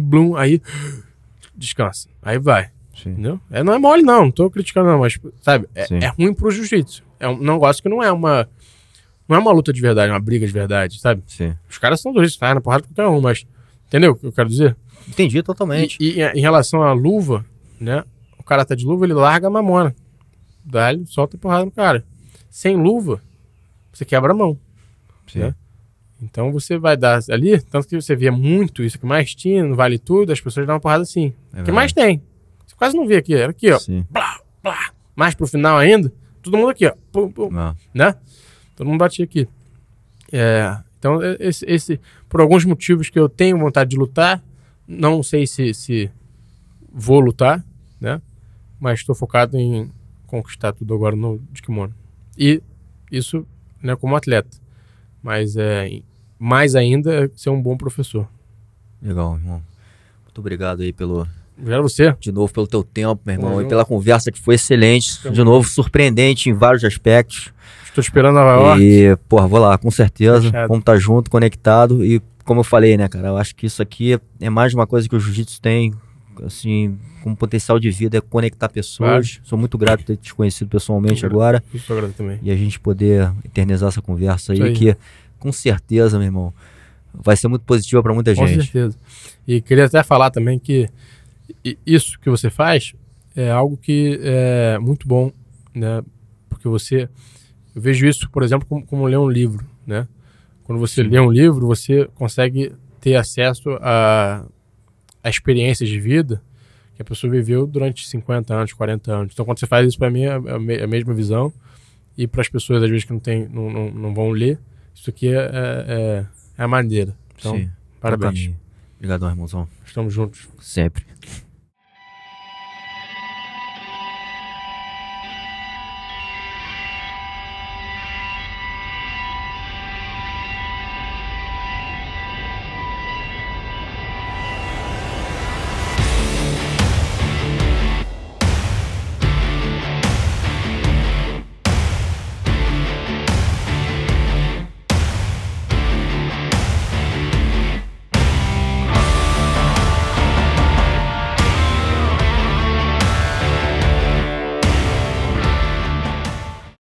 blum, aí descansa. Aí vai. Sim. Entendeu? É, não é mole, não, não tô criticando, não, mas, sabe, é, é ruim pro jiu-jitsu. É um negócio que não é uma. Não é uma luta de verdade, é uma briga de verdade, sabe? Sim. Os caras são dois, saem na porrada com qualquer um, mas. Entendeu o que eu quero dizer? Entendi totalmente. E, e em relação à luva, né? O cara tá de luva, ele larga a mamona. Dá ele, solta a porrada no cara. Sem luva, você quebra a mão. Sim. né? Então você vai dar ali, tanto que você vê muito isso que mais tinha, no Vale Tudo, as pessoas dão uma porrada assim. É O que mais tem? Você quase não vê aqui, era aqui, ó. Sim. Blá, blá. Mais pro final ainda, todo mundo aqui, ó. Pum, pum, né? Todo mundo batia aqui. É, então, esse, esse- por alguns motivos que eu tenho vontade de lutar, não sei se, se vou lutar, né? Mas estou focado em conquistar tudo agora no de kimono. E isso, né, como atleta. Mas é mais ainda é ser um bom professor. legal, irmão. Muito obrigado aí pelo, Obrigado a você. de novo pelo teu tempo, meu irmão, Tamo e pela conversa que foi excelente. Tamo De novo, surpreendente em vários aspectos. Estou esperando Nova York. E, porra, vou lá, com certeza. Fechado. Vamos estar junto, conectado. E como eu falei, né, cara, eu acho que isso aqui é mais uma coisa que o jiu-jitsu tem, assim, como potencial de vida, é conectar pessoas. Sou muito grato por ter te conhecido pessoalmente Muito agora. Eu agradeço também. E a gente poder eternizar essa conversa aí, aí. que com certeza, meu irmão, vai ser muito positiva para muita Com gente. certeza. E queria até falar também que isso que você faz é algo que é muito bom, né? Porque você... Eu vejo isso, por exemplo, como, como ler um livro, né? Quando você Sim. lê um livro, você consegue ter acesso a, a experiências de vida que a pessoa viveu durante 50 anos, 40 anos. Então, quando você faz isso, para mim, é a, me- a mesma visão. E para as pessoas, às vezes, que não, tem, não, não, não vão ler, isso aqui é, é, é a maneira. Então, Sim, parabéns. Obrigadão, irmãozão. Estamos juntos. Sempre.